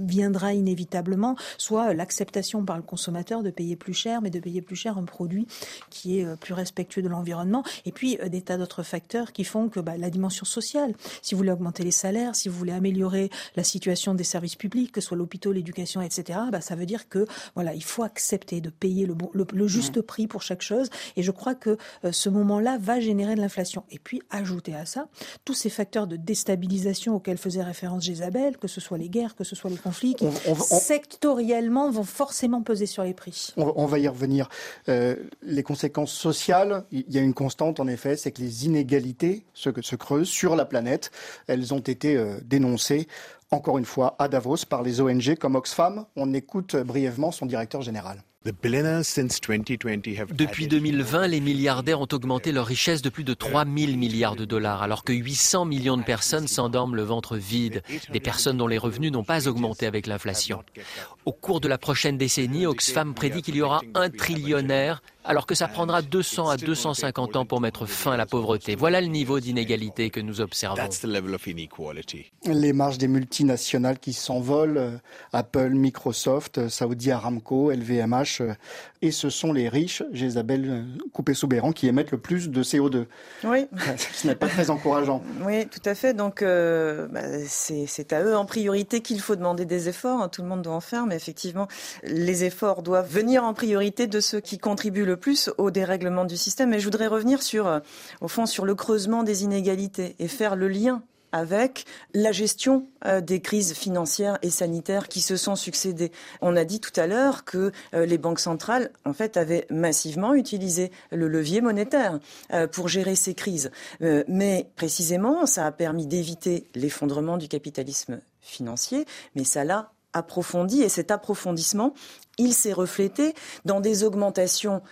viendra inévitablement, soit l'acceptation par le consommateur de payer plus cher, mais de payer plus cher un produit qui est euh, plus respectueux de l'environnement. Et puis euh, des tas d'autres facteurs qui font que bah, la dimension sociale, si vous voulez augmenter les salaires, si vous voulez améliorer la situation des services publics, que ce soit l'hôpital, l'éducation, etc., bah, ça veut dire que voilà, il faut accepter de payer le, le, juste prix pour chaque chose. Et je crois que ce moment-là va générer de l'inflation. Et puis ajouter à ça tous ces facteurs de déstabilisation auxquels faisait référence Jézabel, que ce soit les guerres, que ce soit les conflits, qui sectoriellement vont forcément peser sur les prix. On, va y revenir. Euh, les conséquences sociales, il y a une constante en effet, c'est que les inégalités se, se, creusent sur la planète. Elles ont été euh, dénoncées encore une fois à Davos par les ONG comme Oxfam. On écoute brièvement son directeur général. Depuis 2020, les milliardaires ont augmenté leur richesse de plus de 3 000 milliards de dollars, alors que 800 millions de personnes s'endorment le ventre vide, des personnes dont les revenus n'ont pas augmenté avec l'inflation. Au cours de la prochaine décennie, Oxfam prédit qu'il y aura un trillionnaire alors que ça prendra 200 à 250 ans pour mettre fin à la pauvreté. Voilà le niveau d'inégalité que nous observons. Les marges des multinationales qui s'envolent, euh, Apple, Microsoft, euh, Saudi Aramco, LVMH, euh, et ce sont les riches, Isabelle Coupé-Soubéran, qui émettent le plus de CO2. Oui. Ce n'est pas très encourageant. Oui, tout à fait. Donc, bah, c'est à eux en priorité qu'il faut demander des efforts. Hein. Tout le monde doit en faire, mais effectivement, les efforts doivent venir en priorité de ceux qui contribuent le plus au dérèglement du système. Mais je voudrais revenir sur, euh, au fond, sur le creusement des inégalités et faire le lien avec la gestion euh, des crises financières et sanitaires qui se sont succédées. On a dit tout à l'heure que euh, les banques centrales, en fait, avaient massivement utilisé le levier monétaire euh, pour gérer ces crises. mais précisément, ça a permis d'éviter l'effondrement du capitalisme financier, mais ça l'a approfondi et cet approfondissement, il s'est reflété dans des augmentations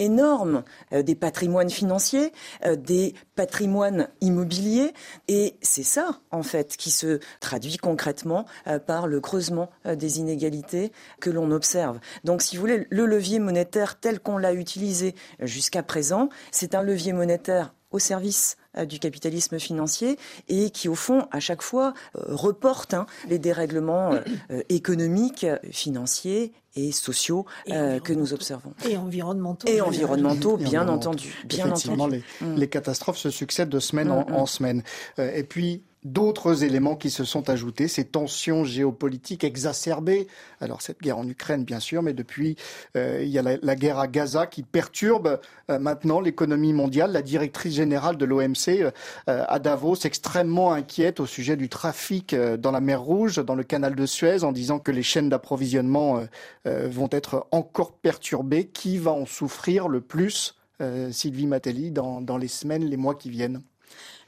énorme euh, des patrimoines financiers, euh, des patrimoines immobiliers. Et c'est ça, en fait, qui se traduit concrètement euh, par le creusement des inégalités que l'on observe. Donc, si vous voulez, le levier monétaire tel qu'on l'a utilisé jusqu'à présent, c'est un levier monétaire au service du capitalisme financier et qui, au fond, à chaque fois, reporte hein, les dérèglements économiques, financiers et sociaux euh, que nous observons. Et environnementaux. Et environnementaux, bien entendu. Bien Effectivement, Les, mm. les, catastrophes se succèdent de semaine en, mm, en, mm. semaine. Euh, et puis, d'autres éléments qui se sont ajoutés, ces tensions géopolitiques exacerbées. Alors cette guerre en Ukraine, bien sûr, mais depuis, euh, il y a la, guerre à Gaza qui perturbe euh, maintenant l'économie mondiale. La directrice générale de l'OMC euh, à Davos, extrêmement inquiète au sujet du trafic dans la mer Rouge, dans le canal de Suez, en disant que les chaînes d'approvisionnement vont être encore perturbées. Qui va en souffrir le plus Sylvie Matelli dans, dans les semaines, les mois qui viennent?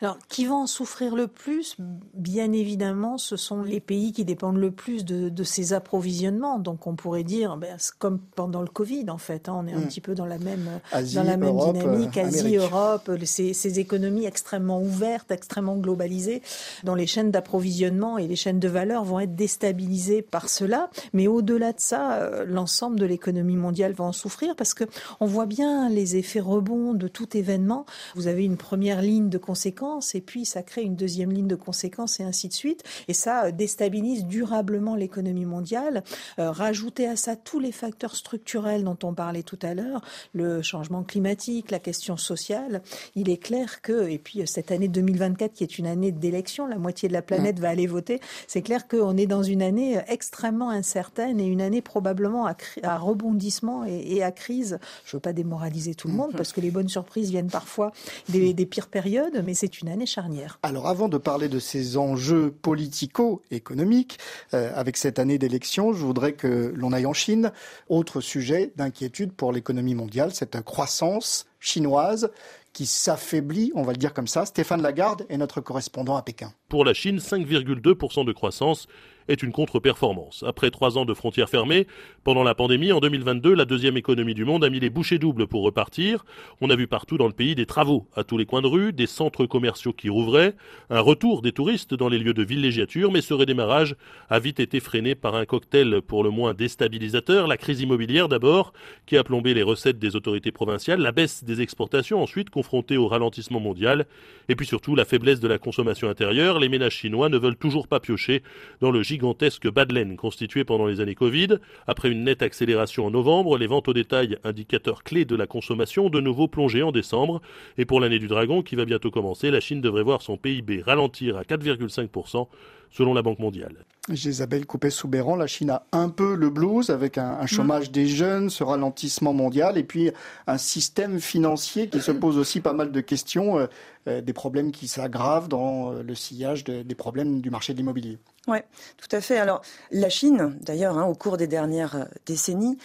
Alors, qui vont en souffrir le plus Bien évidemment, ce sont les pays qui dépendent le plus de, ces approvisionnements. Donc, on pourrait dire, ben, comme pendant le Covid, en fait, hein, on est un hmm. petit peu dans la même, dans la même dynamique. Euh, Asie, Europe, ces, ces, économies extrêmement ouvertes, extrêmement globalisées, dont les chaînes d'approvisionnement et les chaînes de valeur vont être déstabilisées par cela. Mais au-delà de ça, euh, l'ensemble de l'économie mondiale va en souffrir parce que on voit bien les effets rebonds de tout événement. Vous avez une première ligne de conséquences et puis ça crée une deuxième ligne de conséquences et ainsi de suite. Et ça euh, déstabilise durablement l'économie mondiale. Euh, rajouter à ça tous les facteurs structurels dont on parlait tout à l'heure, le changement climatique, la question sociale, il est clair que, et puis euh, cette année 2024 qui est une année d'élection, la moitié de la planète va aller voter, c'est clair qu'on est dans une année extrêmement incertaine et une année probablement à, rebondissement et, à crise. Je ne veux pas démoraliser tout le monde parce que les bonnes surprises viennent parfois des, des pires périodes, mais c'est une année charnière. Alors avant de parler de ces enjeux politico-économiques, euh, avec cette année d'élection, je voudrais que l'on aille en Chine. Autre sujet d'inquiétude pour l'économie mondiale, cette croissance chinoise qui s'affaiblit, on va le dire comme ça. Stéphane Lagarde est notre correspondant à Pékin. Pour la Chine, 5,2% de croissance est une contre-performance. Après trois ans de frontières fermées, pendant la pandémie, en 2022, la deuxième économie du monde a mis les bouchées doubles pour repartir. On a vu partout dans le pays des travaux à tous les coins de rue, des centres commerciaux qui rouvraient, un retour des touristes dans les lieux de villégiature, mais ce redémarrage a vite été freiné par un cocktail pour le moins déstabilisateur, la crise immobilière d'abord, qui a plombé les recettes des autorités provinciales, la baisse des exportations ensuite confrontée au ralentissement mondial, et puis surtout la faiblesse de la consommation intérieure. Les ménages chinois ne veulent toujours pas piocher dans le gigantesque bas de laine constitué pendant les années Covid. Après une nette accélération en novembre, les ventes au détail, indicateur clé de la consommation, de nouveau plongé en décembre. Et pour l'année du dragon qui va bientôt commencer, la Chine devrait voir son PIB ralentir à 4,5% selon la Banque mondiale. Isabelle Coupé-Soubéran, la Chine a un peu le blues avec un, chômage des jeunes, ce ralentissement mondial et puis un système financier qui se pose aussi pas mal de questions, euh, euh, des problèmes qui s'aggravent dans euh, le sillage des problèmes du marché de l'immobilier. Oui, tout à fait. Alors la Chine, d'ailleurs, hein, au cours des dernières décennies,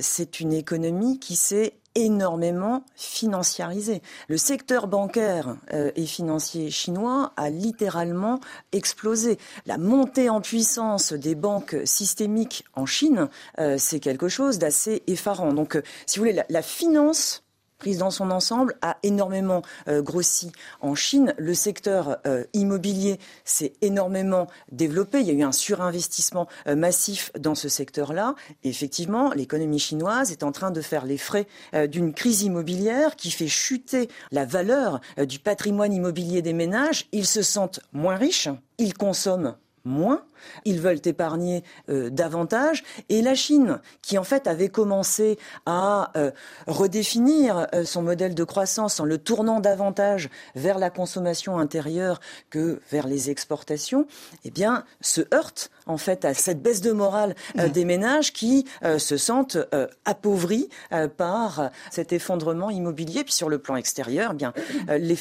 c'est une économie qui s'est énormément financiarisé. Le secteur bancaire euh, et financier chinois a littéralement explosé. La montée en puissance des banques systémiques en Chine, euh, c'est quelque chose d'assez effarant. Donc, euh, si vous voulez, la finance prise dans son ensemble a énormément euh, grossi en Chine. Le secteur euh, immobilier s'est énormément développé. Il y a eu un surinvestissement euh, massif dans ce secteur-là. effectivement, l'économie chinoise est en train de faire les frais d'une crise immobilière qui fait chuter la valeur du patrimoine immobilier des ménages. Ils se sentent moins riches, ils consomment moins. Ils veulent épargner euh, davantage. Et la Chine, qui en fait avait commencé à euh, redéfinir euh, son modèle de croissance en le tournant davantage vers la consommation intérieure que vers les exportations, eh bien, se heurte en fait à cette baisse de morale mmh. des ménages qui se sentent appauvris par cet effondrement immobilier. Puis sur le plan extérieur, eh bien les,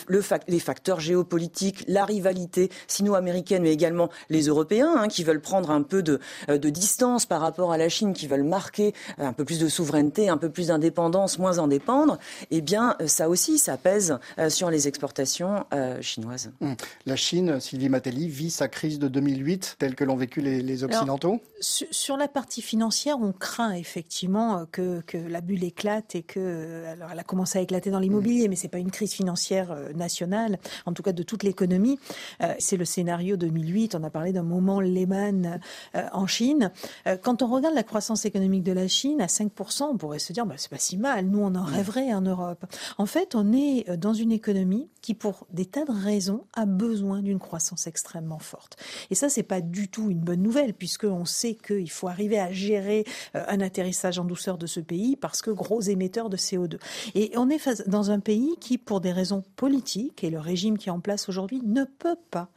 les facteurs géopolitiques, la rivalité sino-américaine, mais également les Européens hein, qui veulent prendre un peu de, euh, de, distance par rapport à la Chine, qui veulent marquer euh, un peu plus de souveraineté, un peu plus d'indépendance, moins en dépendre, eh bien euh, ça aussi, ça pèse sur les exportations chinoises. Hum. La Chine, Sylvie Matelli, vit sa crise de 2008 telle que l'ont vécu les, Occidentaux? Sur la partie financière, on craint effectivement que, que la bulle éclate et que... Alors elle a commencé à éclater dans l'immobilier, mais c'est pas une crise financière nationale, en tout cas de toute l'économie. c'est le scénario 2008, on a parlé d'un moment Lehman euh, en Chine. Euh, quand on regarde la croissance économique de la Chine à 5%, on pourrait se dire bah, c'est pas si mal. Nous, on en rêverait en Europe. En fait, on est euh, dans une économie qui, pour des tas de raisons, a besoin d'une croissance extrêmement forte. Et ça, c'est pas du tout une bonne nouvelle, puisqu'on sait qu'il faut arriver à gérer un atterrissage en douceur de ce pays parce que gros émetteur de CO2. Et on est dans un pays qui, pour des raisons politiques, et le régime qui est en place aujourd'hui, ne peut pas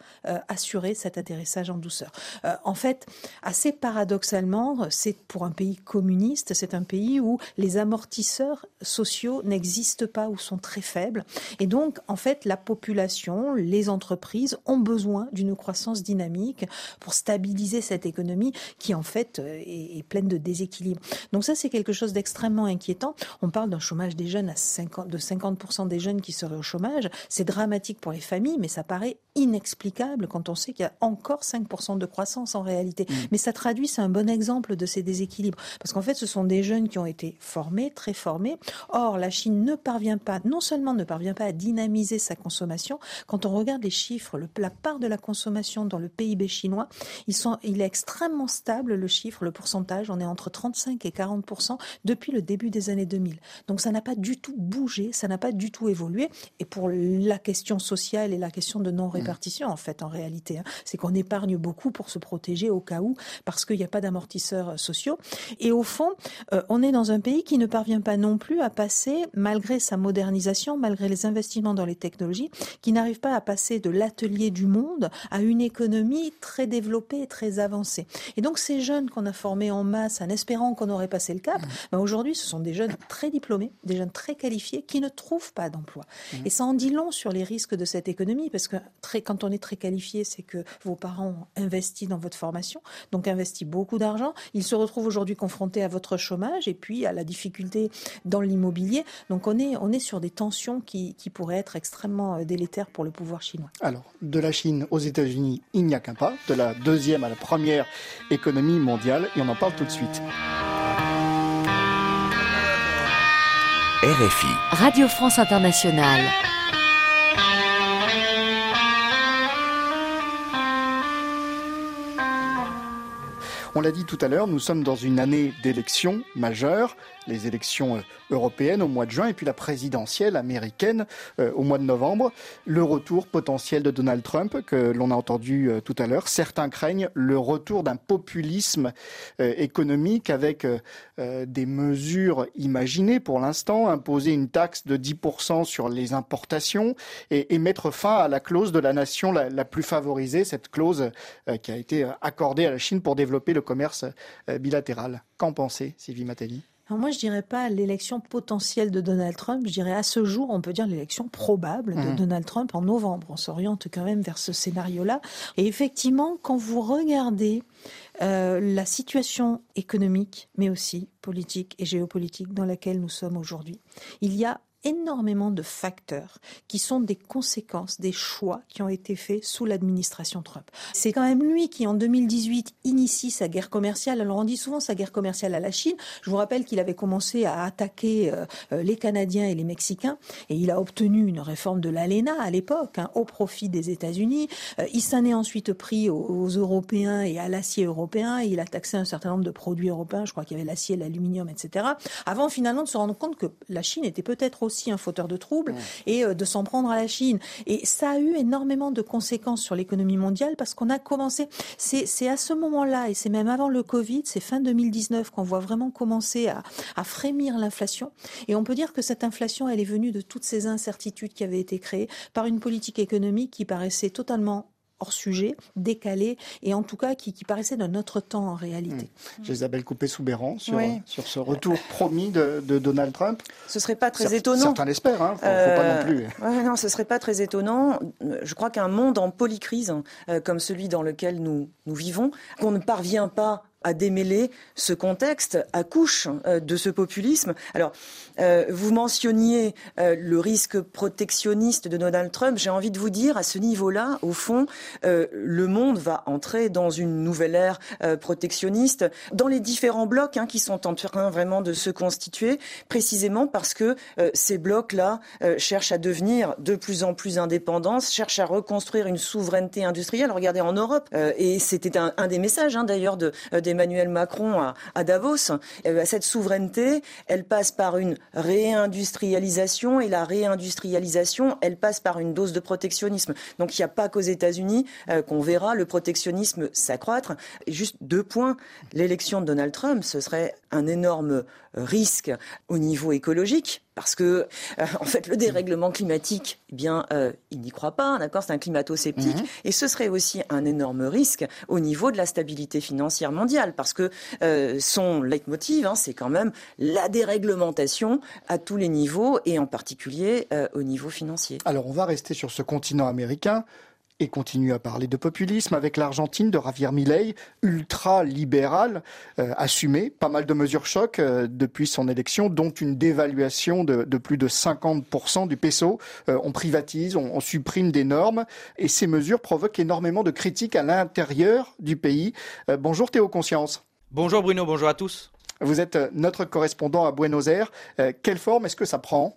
assurer cet atterrissage en douceur. Euh, en fait, assez paradoxalement, c'est pour un pays communiste, c'est un pays où les amortisseurs sociaux n'existent pas ou sont très faibles. Et donc, en fait, la population, les entreprises ont besoin d'une croissance dynamique pour stabiliser cette économie qui, en fait, euh, est, pleine de déséquilibre. Donc ça, c'est quelque chose d'extrêmement inquiétant. On parle d'un chômage des jeunes à 50, de 50% des jeunes qui seraient au chômage. C'est dramatique pour les familles, mais ça paraît inexplicable quand on sait qu'il y a encore 5% de croissance en réalité. Mm. Mais ça traduit, c'est un bon exemple de ces déséquilibres. Parce qu'en fait, ce sont des jeunes qui ont été formés, très formés. Or, la Chine ne parvient pas, non seulement ne parvient pas à dynamiser sa consommation, quand on regarde les chiffres, le, la part de la consommation dans le PIB chinois, ils sont, il est extrêmement stable, le chiffre, le pourcentage, on est entre 35 et 40% depuis le début des années 2000. Donc ça n'a pas du tout bougé, ça n'a pas du tout évolué. Et pour la question sociale et la question de non-répartition, en fait, en réalité, hein, c'est qu'on épargne beaucoup pour se protéger au cas où, parce qu'il n'y a pas d'amortisseurs sociaux. Et au fond, euh, on est dans un pays qui ne parvient pas non plus à passer, malgré sa modernisation, malgré les investissements dans les technologies, qui n'arrive pas à passer de l'atelier du monde à une économie très développée et très avancée. Et donc ces jeunes qu'on a formés en masse en espérant qu'on aurait passé le cap, mmh. ben aujourd'hui ce sont des jeunes très diplômés, des jeunes très qualifiés qui ne trouvent pas d'emploi. Mmh. Et ça en dit long sur les risques de cette économie, parce que très, quand on est très qualifié, c'est que vos parents ont investi dans votre formation, donc investi beaucoup d'argent. Ils se retrouvent aujourd'hui confrontés à votre chômage et puis à la difficulté dans l'immobilier. Donc on est, on est sur des tensions qui, qui pourraient être extrêmement euh, délétères pour le pouvoir chinois. Alors, de la Chine aux États-Unis, il n'y a qu'un pas, de la deuxième à la première économie mondiale, et on en parle tout de suite. RFI. Radio France Internationale. On l'a dit tout à l'heure, nous sommes dans une année d'élections majeures les élections euh, européennes au mois de juin et puis la présidentielle américaine euh, au mois de novembre. Le retour potentiel de Donald Trump que l'on a entendu euh, tout à l'heure. Certains craignent le retour d'un populisme économique avec des mesures imaginées pour l'instant, imposer une taxe de 10% sur les importations et, mettre fin à la clause de la nation la, plus favorisée, cette clause qui a été accordée à la Chine pour développer le commerce bilatéral. Qu'en pensez, Sylvie Matelli moi, je dirais pas l'élection potentielle de Donald Trump. Je dirais à ce jour, on peut dire l'élection probable de mmh. Donald Trump en novembre. On s'oriente quand même vers ce scénario-là. Et effectivement, quand vous regardez euh, la situation économique, mais aussi politique et géopolitique dans laquelle nous sommes aujourd'hui, il y a énormément de facteurs qui sont des conséquences des choix qui ont été faits sous l'administration Trump. C'est quand même lui qui, en 2018, initie sa guerre commerciale. Alors on dit souvent sa guerre commerciale à la Chine. Je vous rappelle qu'il avait commencé à attaquer euh, euh, les Canadiens et les Mexicains et il a obtenu une réforme de l'ALENA à l'époque, hein, au profit des États-Unis. Euh, il s'en est ensuite pris aux, Européens et à l'acier européen. Il a taxé un certain nombre de produits européens. Je crois qu'il y avait l'acier, l'aluminium, etc. Avant finalement de se rendre compte que la Chine était peut-être aussi aussi un fauteur de troubles et de s'en prendre à la Chine. Et ça a eu énormément de conséquences sur l'économie mondiale parce qu'on a commencé, c'est à ce moment-là, et c'est même avant le Covid, c'est fin 2019 qu'on voit vraiment commencer à, à frémir l'inflation. Et on peut dire que cette inflation, elle est venue de toutes ces incertitudes qui avaient été créées par une politique économique qui paraissait totalement hors sujet, décalé, et en tout cas qui, paraissait d'un autre temps en réalité. Mmh. Isabelle Coupé-Soubéran sur, sur ce retour promis de, Donald Trump. Ce serait pas très étonnant. Certains l'espèrent, hein, faut, faut, pas non plus. Euh, non, ce serait pas très étonnant. Je crois qu'un monde en polycrise, euh, comme celui dans lequel nous, nous vivons, qu'on ne parvient pas à démêler ce contexte accouche euh, de ce populisme. Alors, euh, vous mentionniez euh, le risque protectionniste de Donald Trump. J'ai envie de vous dire, à ce niveau-là, au fond, le monde va entrer dans une nouvelle ère protectionniste dans les différents blocs hein, qui sont en train vraiment de se constituer, précisément parce que ces blocs-là cherchent à devenir de plus en plus indépendants, cherchent à reconstruire une souveraineté industrielle. Regardez en Europe, et c'était un, des messages hein, d'ailleurs de, d'Emmanuel Macron à, Davos. cette souveraineté, elle passe par une réindustrialisation et la réindustrialisation, elle passe par une dose de protectionnisme. Donc il n'y a pas qu'aux États-Unis euh, qu'on verra le protectionnisme s'accroître. Juste deux points. L'élection de Donald Trump, ce serait un énorme risque au niveau écologique parce que euh, en fait le dérèglement climatique eh bien euh, il n'y croit pas d'accord c'est un climato-sceptique mhm. et ce serait aussi un énorme risque au niveau de la stabilité financière mondiale parce que euh, son leitmotiv hein, c'est quand même la déréglementation à tous les niveaux et en particulier au niveau financier. Alors on va rester sur ce continent américain et continue à parler de populisme avec l'Argentine de Javier Milei, ultra-libéral, euh, assumé, pas mal de mesures chocs euh, depuis son élection, dont une dévaluation de, plus de 50% du peso. Euh, on privatise, on, on, supprime des normes, et ces mesures provoquent énormément de critiques à l'intérieur du pays. bonjour Théo Conscience. Bonjour Bruno, bonjour à tous. Vous êtes notre correspondant à Buenos Aires. quelle forme est-ce que ça prend?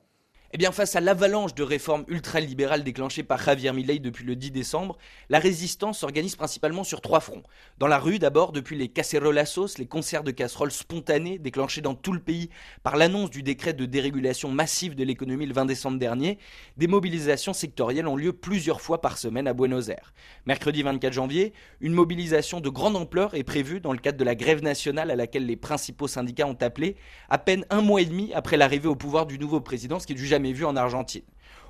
Eh bien, face à l'avalanche de réformes ultralibérales déclenchées par Javier Milei depuis le 10 décembre, la résistance s'organise principalement sur trois fronts. Dans la rue, d'abord, depuis les cacerolazos, les concerts de casseroles spontanés déclenchés dans tout le pays par l'annonce du décret de dérégulation massive de l'économie le 20 décembre dernier, des mobilisations sectorielles ont lieu plusieurs fois par semaine à Buenos Aires. Mercredi 24 janvier, une mobilisation de grande ampleur est prévue dans le cadre de la grève nationale à laquelle les principaux syndicats ont appelé, à peine un mois et demi après l'arrivée au pouvoir du nouveau président, ce qui est du vu en Argentine.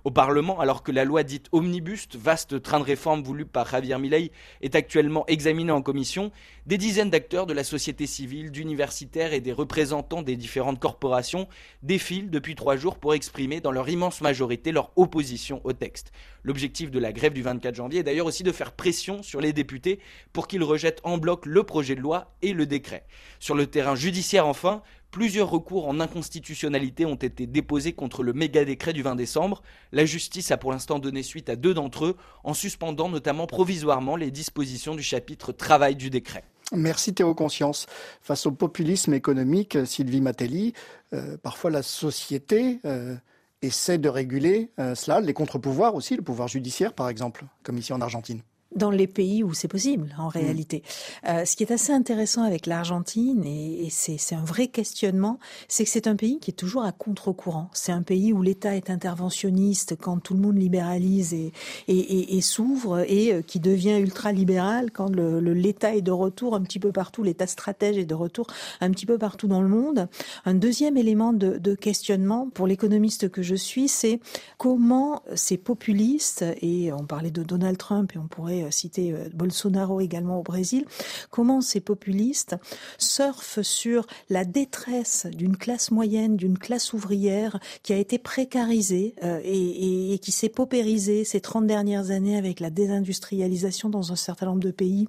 Au Parlement, alors que la loi dite Omnibus, vaste train de réforme voulu par Javier Milei, est actuellement examinée en commission, des dizaines d'acteurs de la société civile, d'universitaires et des représentants des différentes corporations défilent depuis trois jours pour exprimer dans leur immense majorité leur opposition au texte. L'objectif de la grève du 24 janvier est d'ailleurs aussi de faire pression sur les députés pour qu'ils rejettent en bloc le projet de loi et le décret. Sur le terrain judiciaire enfin, Plusieurs recours en inconstitutionnalité ont été déposés contre le méga décret du 20 décembre. La justice a pour l'instant donné suite à deux d'entre eux, en suspendant notamment provisoirement les dispositions du chapitre travail du décret. Merci Théo Conscience. Face au populisme économique, Sylvie Matelli, euh, parfois la société euh, essaie de réguler euh, cela, les contre-pouvoirs aussi, le pouvoir judiciaire par exemple, comme ici en Argentine dans les pays où c'est possible, en mm. réalité. Euh, ce qui est assez intéressant avec l'Argentine, et, et c'est un vrai questionnement, c'est que c'est un pays qui est toujours à contre-courant. C'est un pays où l'État est interventionniste quand tout le monde libéralise et, et, et s'ouvre, et euh, qui devient ultra-libéral quand l'État le, est de retour un petit peu partout, l'État stratège est de retour un petit peu partout dans le monde. Un deuxième élément de, de questionnement pour l'économiste que je suis, c'est comment ces populistes, et on parlait de Donald Trump, et on pourrait euh, citer euh, Bolsonaro également au Brésil, comment ces populistes surfent sur la détresse d'une classe moyenne, d'une classe ouvrière qui a été précarisée euh, et, qui s'est paupérisée ces 30 dernières années avec la désindustrialisation dans un certain nombre de pays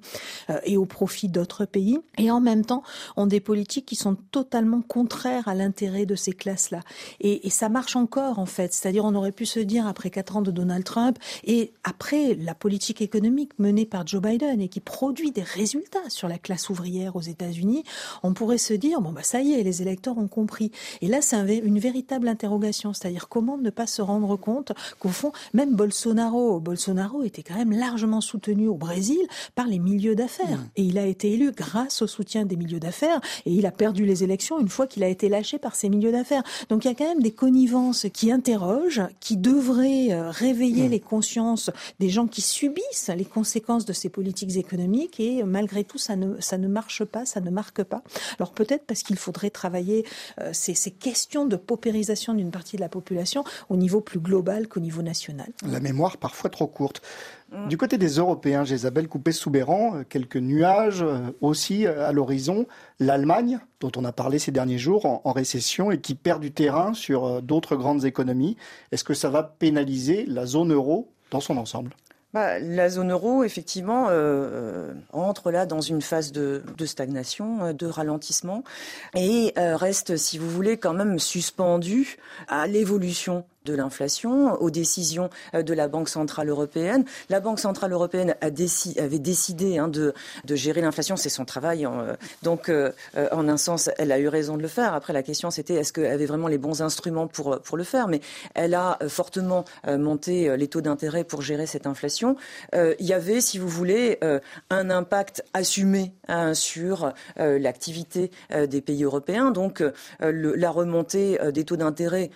et au profit d'autres pays. Et en même temps, ont des politiques qui sont totalement contraires à l'intérêt de ces classes-là. Et, et ça marche encore, en fait. C'est-à-dire, on aurait pu se dire, après quatre ans de Donald Trump, et après la politique économique, économique menée par Joe Biden et qui produit des résultats sur la classe ouvrière aux États-Unis, on pourrait se dire bon bah ça y est, les électeurs ont compris. Et là, c'est une véritable interrogation, c'est-à-dire comment ne pas se rendre compte qu'au fond, même Bolsonaro, Bolsonaro était quand même largement soutenu au Brésil par les milieux d'affaires mmh. et il a été élu grâce au soutien des milieux d'affaires et il a perdu les élections une fois qu'il a été lâché par ces milieux d'affaires. Donc il y a quand même des connivences qui interrogent, qui devraient euh, réveiller mmh. les consciences des gens qui subissent les conséquences de ces politiques économiques et malgré tout ça ne ça ne marche pas, ça ne marque pas. Alors peut-être parce qu'il faudrait travailler euh, ces, ces questions de paupérisation d'une partie de la population au niveau plus global qu'au niveau national. La mémoire parfois trop courte. Mm. Du côté des Européens, Isabelle Coupé-Soubéran, euh, quelques nuages euh, aussi à l'horizon. L'Allemagne, dont on a parlé ces derniers jours, en, récession et qui perd du terrain sur d'autres grandes économies. Est-ce que ça va pénaliser la zone euro dans son ensemble? Bah, la zone euro, effectivement, euh, euh, entre là dans une phase de, stagnation, euh, de ralentissement, et reste, si vous voulez, quand même suspendue à l'évolution de l'inflation, aux décisions euh, de la Banque centrale européenne. La Banque centrale européenne avait décidé hein, de, gérer l'inflation, c'est son travail. Hein. donc, euh, euh, en un sens, elle a eu raison de le faire. Après, la question, c'était est-ce qu'elle avait vraiment les bons instruments pour, pour le faire? Mais elle a fortement monté les taux d'intérêt pour gérer cette inflation. il y avait, si vous voulez, un impact assumé hein, sur l'activité des pays européens. Donc, la remontée des taux d'intérêt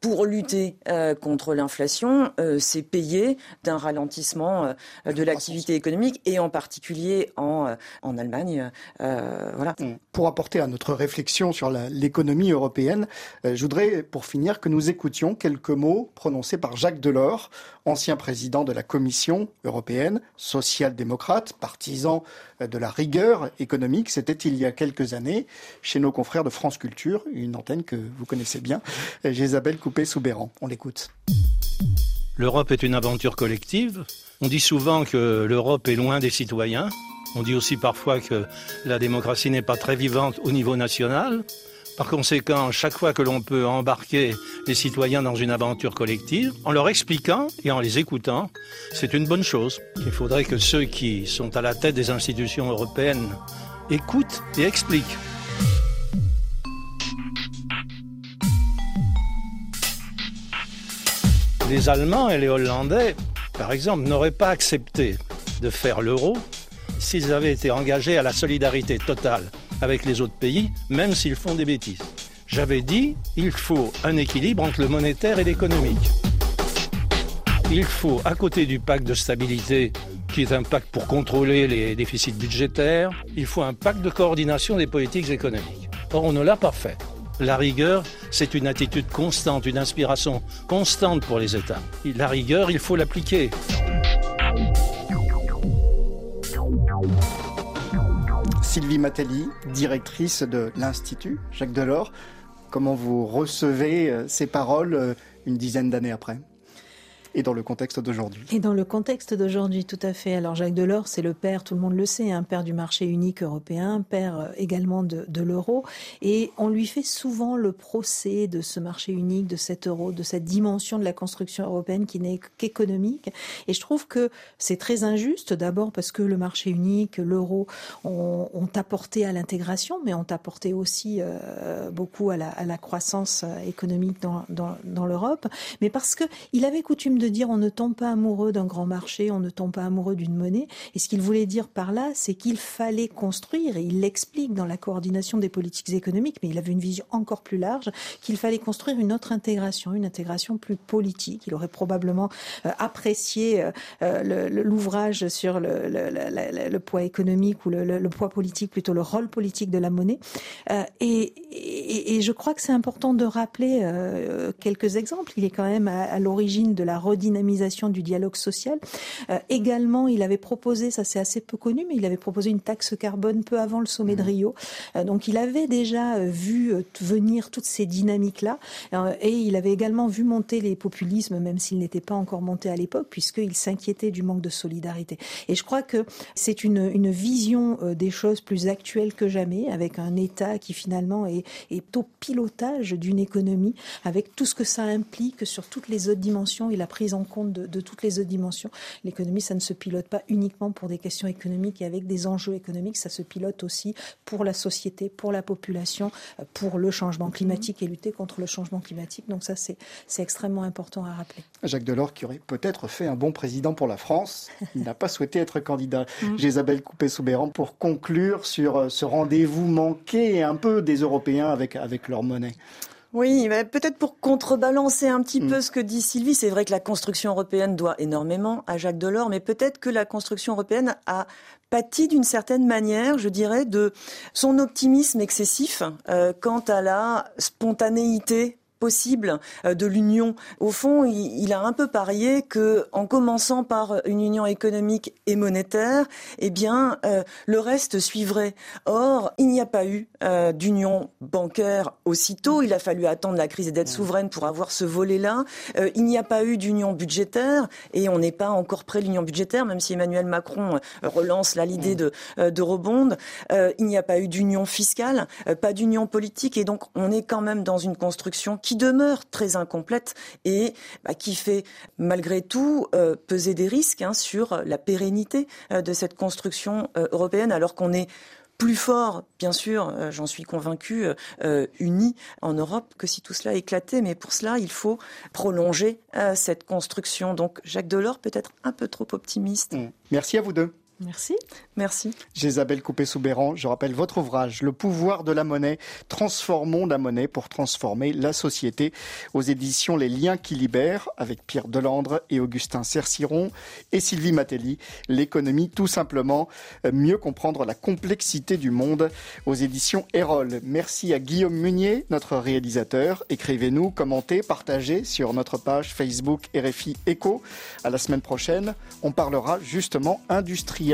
pour lutter euh, contre l'inflation, euh, c'est payé d'un ralentissement euh, de l'activité économique et en particulier en, en Allemagne. voilà. Pour apporter à notre réflexion sur l'économie européenne, je voudrais pour finir que nous écoutions quelques mots prononcés par Jacques Delors, ancien président de la Commission européenne, social-démocrate, partisan de la rigueur économique. C'était il y a quelques années chez nos confrères de France Culture, une antenne que vous connaissez bien, Isabelle Coupé-Soubéran. On l'écoute. L'Europe est une aventure collective. On dit souvent que l'Europe est loin des citoyens. On dit aussi parfois que la démocratie n'est pas très vivante au niveau national. Par conséquent, chaque fois que l'on peut embarquer les citoyens dans une aventure collective, en leur expliquant et en les écoutant, c'est une bonne chose. Il faudrait que ceux qui sont à la tête des institutions européennes écoutent et expliquent. Les Allemands et les Hollandais, par exemple, n'auraient pas accepté de faire l'euro s'ils avaient été engagés à la solidarité totale avec les autres pays, même s'ils font des bêtises. J'avais dit, il faut un équilibre entre le monétaire et l'économique. Il faut, à côté du pacte de stabilité, qui est un pacte pour contrôler les déficits budgétaires, il faut un pacte de coordination des politiques économiques. Or, on ne l'a pas fait. La rigueur, c'est une attitude constante, une inspiration constante pour les États. La rigueur, il faut l'appliquer. Sylvie Matelli, directrice de l'Institut Jacques Delors. Comment vous recevez euh, ces paroles euh, une dizaine d'années après? Et dans le contexte d'aujourd'hui. Et dans le contexte d'aujourd'hui, tout à fait. Alors Jacques Delors, c'est le père, tout le monde le sait, un père du marché unique européen, père euh, également de, l'euro. Et on lui fait souvent le procès de ce marché unique, de cet euro, de cette dimension de la construction européenne qui n'est qu'économique. Et je trouve que c'est très injuste, d'abord parce que le marché unique, l'euro ont, apporté à l'intégration, mais ont apporté aussi euh, beaucoup à la, croissance euh, économique dans, dans, dans l'Europe. Mais parce qu'il avait coutume de dire on ne tombe pas amoureux d'un grand marché, on ne tombe pas amoureux d'une monnaie. Et ce qu'il voulait dire par là, c'est qu'il fallait construire, et il l'explique dans la coordination des politiques économiques, mais il avait une vision encore plus large, qu'il fallait construire une autre intégration, une intégration plus politique. Il aurait probablement euh, apprécié euh, euh, l'ouvrage sur le, poids économique ou le, poids politique, plutôt le rôle politique de la monnaie. Et, je crois que c'est important de rappeler quelques exemples. Il est quand même à, à l'origine de la redynamisation du dialogue social. Euh, également, il avait proposé, ça c'est assez peu connu, mais il avait proposé une taxe carbone peu avant le sommet de mmh. Rio. Euh, donc il avait déjà euh, vu venir toutes ces dynamiques-là, et il avait également vu monter les populismes, même s'ils n'étaient pas encore montés à l'époque, puisqu'il s'inquiétait du manque de solidarité. Et je crois que c'est une, une vision des choses plus actuelle que jamais, avec un État qui finalement est, est au pilotage d'une économie, avec tout ce que ça implique sur toutes les autres dimensions. Il a prise en compte de, de toutes les autres dimensions. L'économie, ça ne se pilote pas uniquement pour des questions économiques et avec des enjeux économiques, ça se pilote aussi pour la société, pour la population, pour le changement climatique et lutter contre le changement climatique. Donc ça, c'est extrêmement important à rappeler. Jacques Delors, qui aurait peut-être fait un bon président pour la France, il n'a pas souhaité être candidat. Isabelle Coupé-Soubéran, pour conclure sur euh, ce rendez-vous manqué un peu des Européens avec, avec leur monnaie. Oui, peut-être pour contrebalancer un petit peu ce que dit Sylvie, c'est vrai que la construction européenne doit énormément à Jacques Delors, mais peut-être que la construction européenne a pâti d'une certaine manière, je dirais, de son optimisme excessif euh, quant à la spontanéité possible euh, de l'union. Au fond, il, a un peu parié que, en commençant par une union économique et monétaire, eh bien, euh, le reste suivrait. Or, il n'y a pas eu euh, d'union bancaire aussitôt. Il a fallu attendre la crise des dettes souveraines pour avoir ce volet-là. il n'y a pas eu d'union budgétaire et on n'est pas encore près de l'union budgétaire, même si Emmanuel Macron relance l'idée de, de rebond. il n'y a pas eu d'union fiscale, pas d'union politique et donc on est quand même dans une construction qui demeure très incomplète et bah, qui fait malgré tout euh, peser des risques hein, sur la pérennité euh, de cette construction euh, européenne alors qu'on est plus fort, bien sûr, j'en suis convaincu, unis en Europe que si tout cela éclatait. Mais pour cela, il faut prolonger cette construction. Donc Jacques Delors peut être un peu trop optimiste. Mmh. Merci à vous deux. Merci. Merci. Jésabelle Coupé-Soubéran, je rappelle votre ouvrage, Le pouvoir de la monnaie, transformons la monnaie pour transformer la société, aux éditions Les liens qui libèrent, avec Pierre Delandre et Augustin Cerciron et Sylvie Matelli, l'économie tout simplement, mieux comprendre la complexité du monde, aux éditions Erol. Merci à Guillaume Munier, notre réalisateur. Écrivez-nous, commentez, partagez sur notre page Facebook RFI Echo. À la semaine prochaine, on parlera justement industrie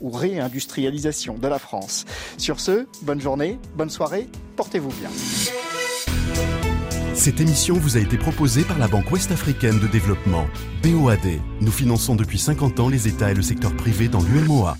ou réindustrialisation de la France. Sur ce, bonne journée, bonne soirée, portez-vous bien. Cette émission vous a été proposée par la Banque Ouest-Africaine de Développement, BOAD. Nous finançons depuis 50 ans les États et le secteur privé dans l'UMOA.